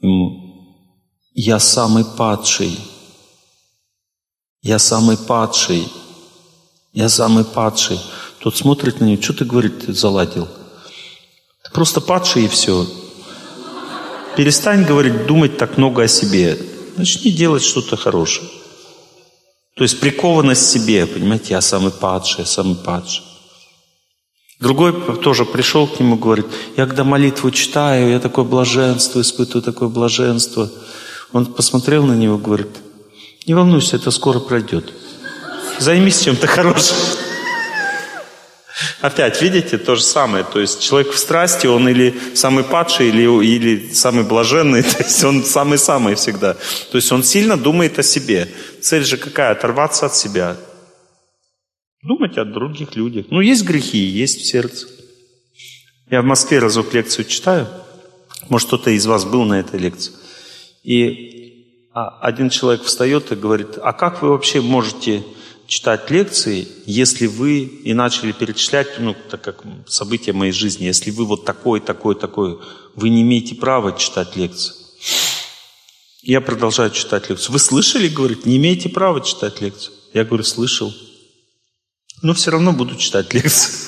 ему, я самый падший, я самый падший, я самый падший. Тот смотрит на него, что ты, говорит, заладил? Ты просто падший и все. Перестань, говорить, думать так много о себе. Начни делать что-то хорошее. То есть прикованность к себе, понимаете, я самый падший, я самый падший. Другой тоже пришел к нему, говорит, я когда молитву читаю, я такое блаженство испытываю, такое блаженство. Он посмотрел на него, говорит, не волнуйся, это скоро пройдет. Займись чем-то хорошим. Опять, видите, то же самое. То есть человек в страсти, он или самый падший, или, или самый блаженный, (laughs) то есть он самый-самый всегда. То есть он сильно думает о себе. Цель же какая? Оторваться от себя. Думать о других людях. Ну, есть грехи, есть в сердце. Я в Москве разок лекцию читаю. Может, кто-то из вас был на этой лекции. И а, один человек встает и говорит, а как вы вообще можете читать лекции, если вы и начали перечислять, ну, так как события моей жизни, если вы вот такой, такой, такой, вы не имеете права читать лекции. Я продолжаю читать лекцию. Вы слышали, говорит, не имеете права читать лекцию? Я говорю, слышал. Но все равно буду читать лекцию. (laughs)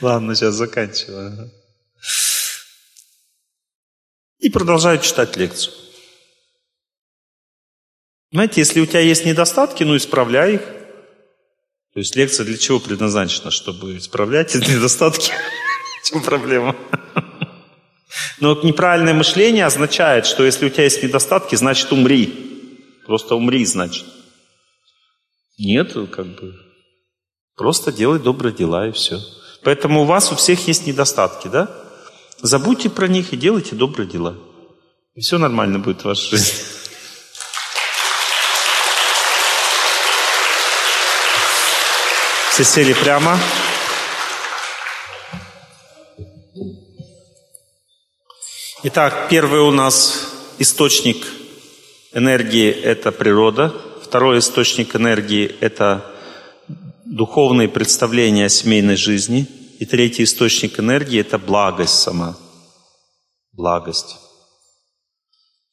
Ладно, сейчас заканчиваю. И продолжаю читать лекцию. Знаете, если у тебя есть недостатки, ну исправляй их. То есть лекция для чего предназначена? Чтобы исправлять эти (laughs) недостатки. В чем проблема? (laughs) Но неправильное мышление означает, что если у тебя есть недостатки, значит умри. Просто умри, значит. Нет, как бы. Просто делай добрые дела и все. Поэтому у вас у всех есть недостатки, да? Забудьте про них и делайте добрые дела. И все нормально будет в вашей жизни. Все сели прямо. Итак, первый у нас источник энергии – это природа. Второй источник энергии – это духовные представления о семейной жизни. И третий источник энергии – это благость сама. Благость.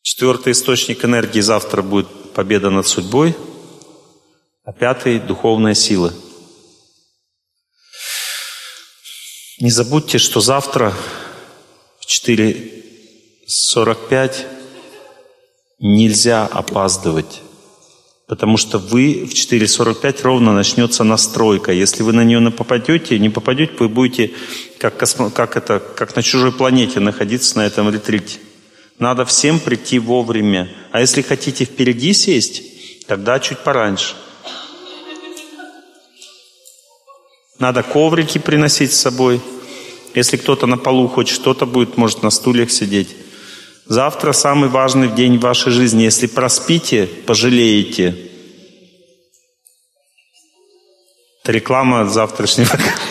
Четвертый источник энергии завтра будет победа над судьбой. А пятый – духовная сила – Не забудьте, что завтра в 4.45 нельзя опаздывать. Потому что вы в 4.45 ровно начнется настройка. Если вы на нее не попадете, не попадете, вы будете как, космо, как, это, как на чужой планете находиться на этом ретрите. Надо всем прийти вовремя. А если хотите впереди сесть, тогда чуть пораньше. Надо коврики приносить с собой. Если кто-то на полу хоть что-то будет, может на стульях сидеть. Завтра самый важный день в вашей жизни. Если проспите, пожалеете. Это реклама завтрашнего. (laughs)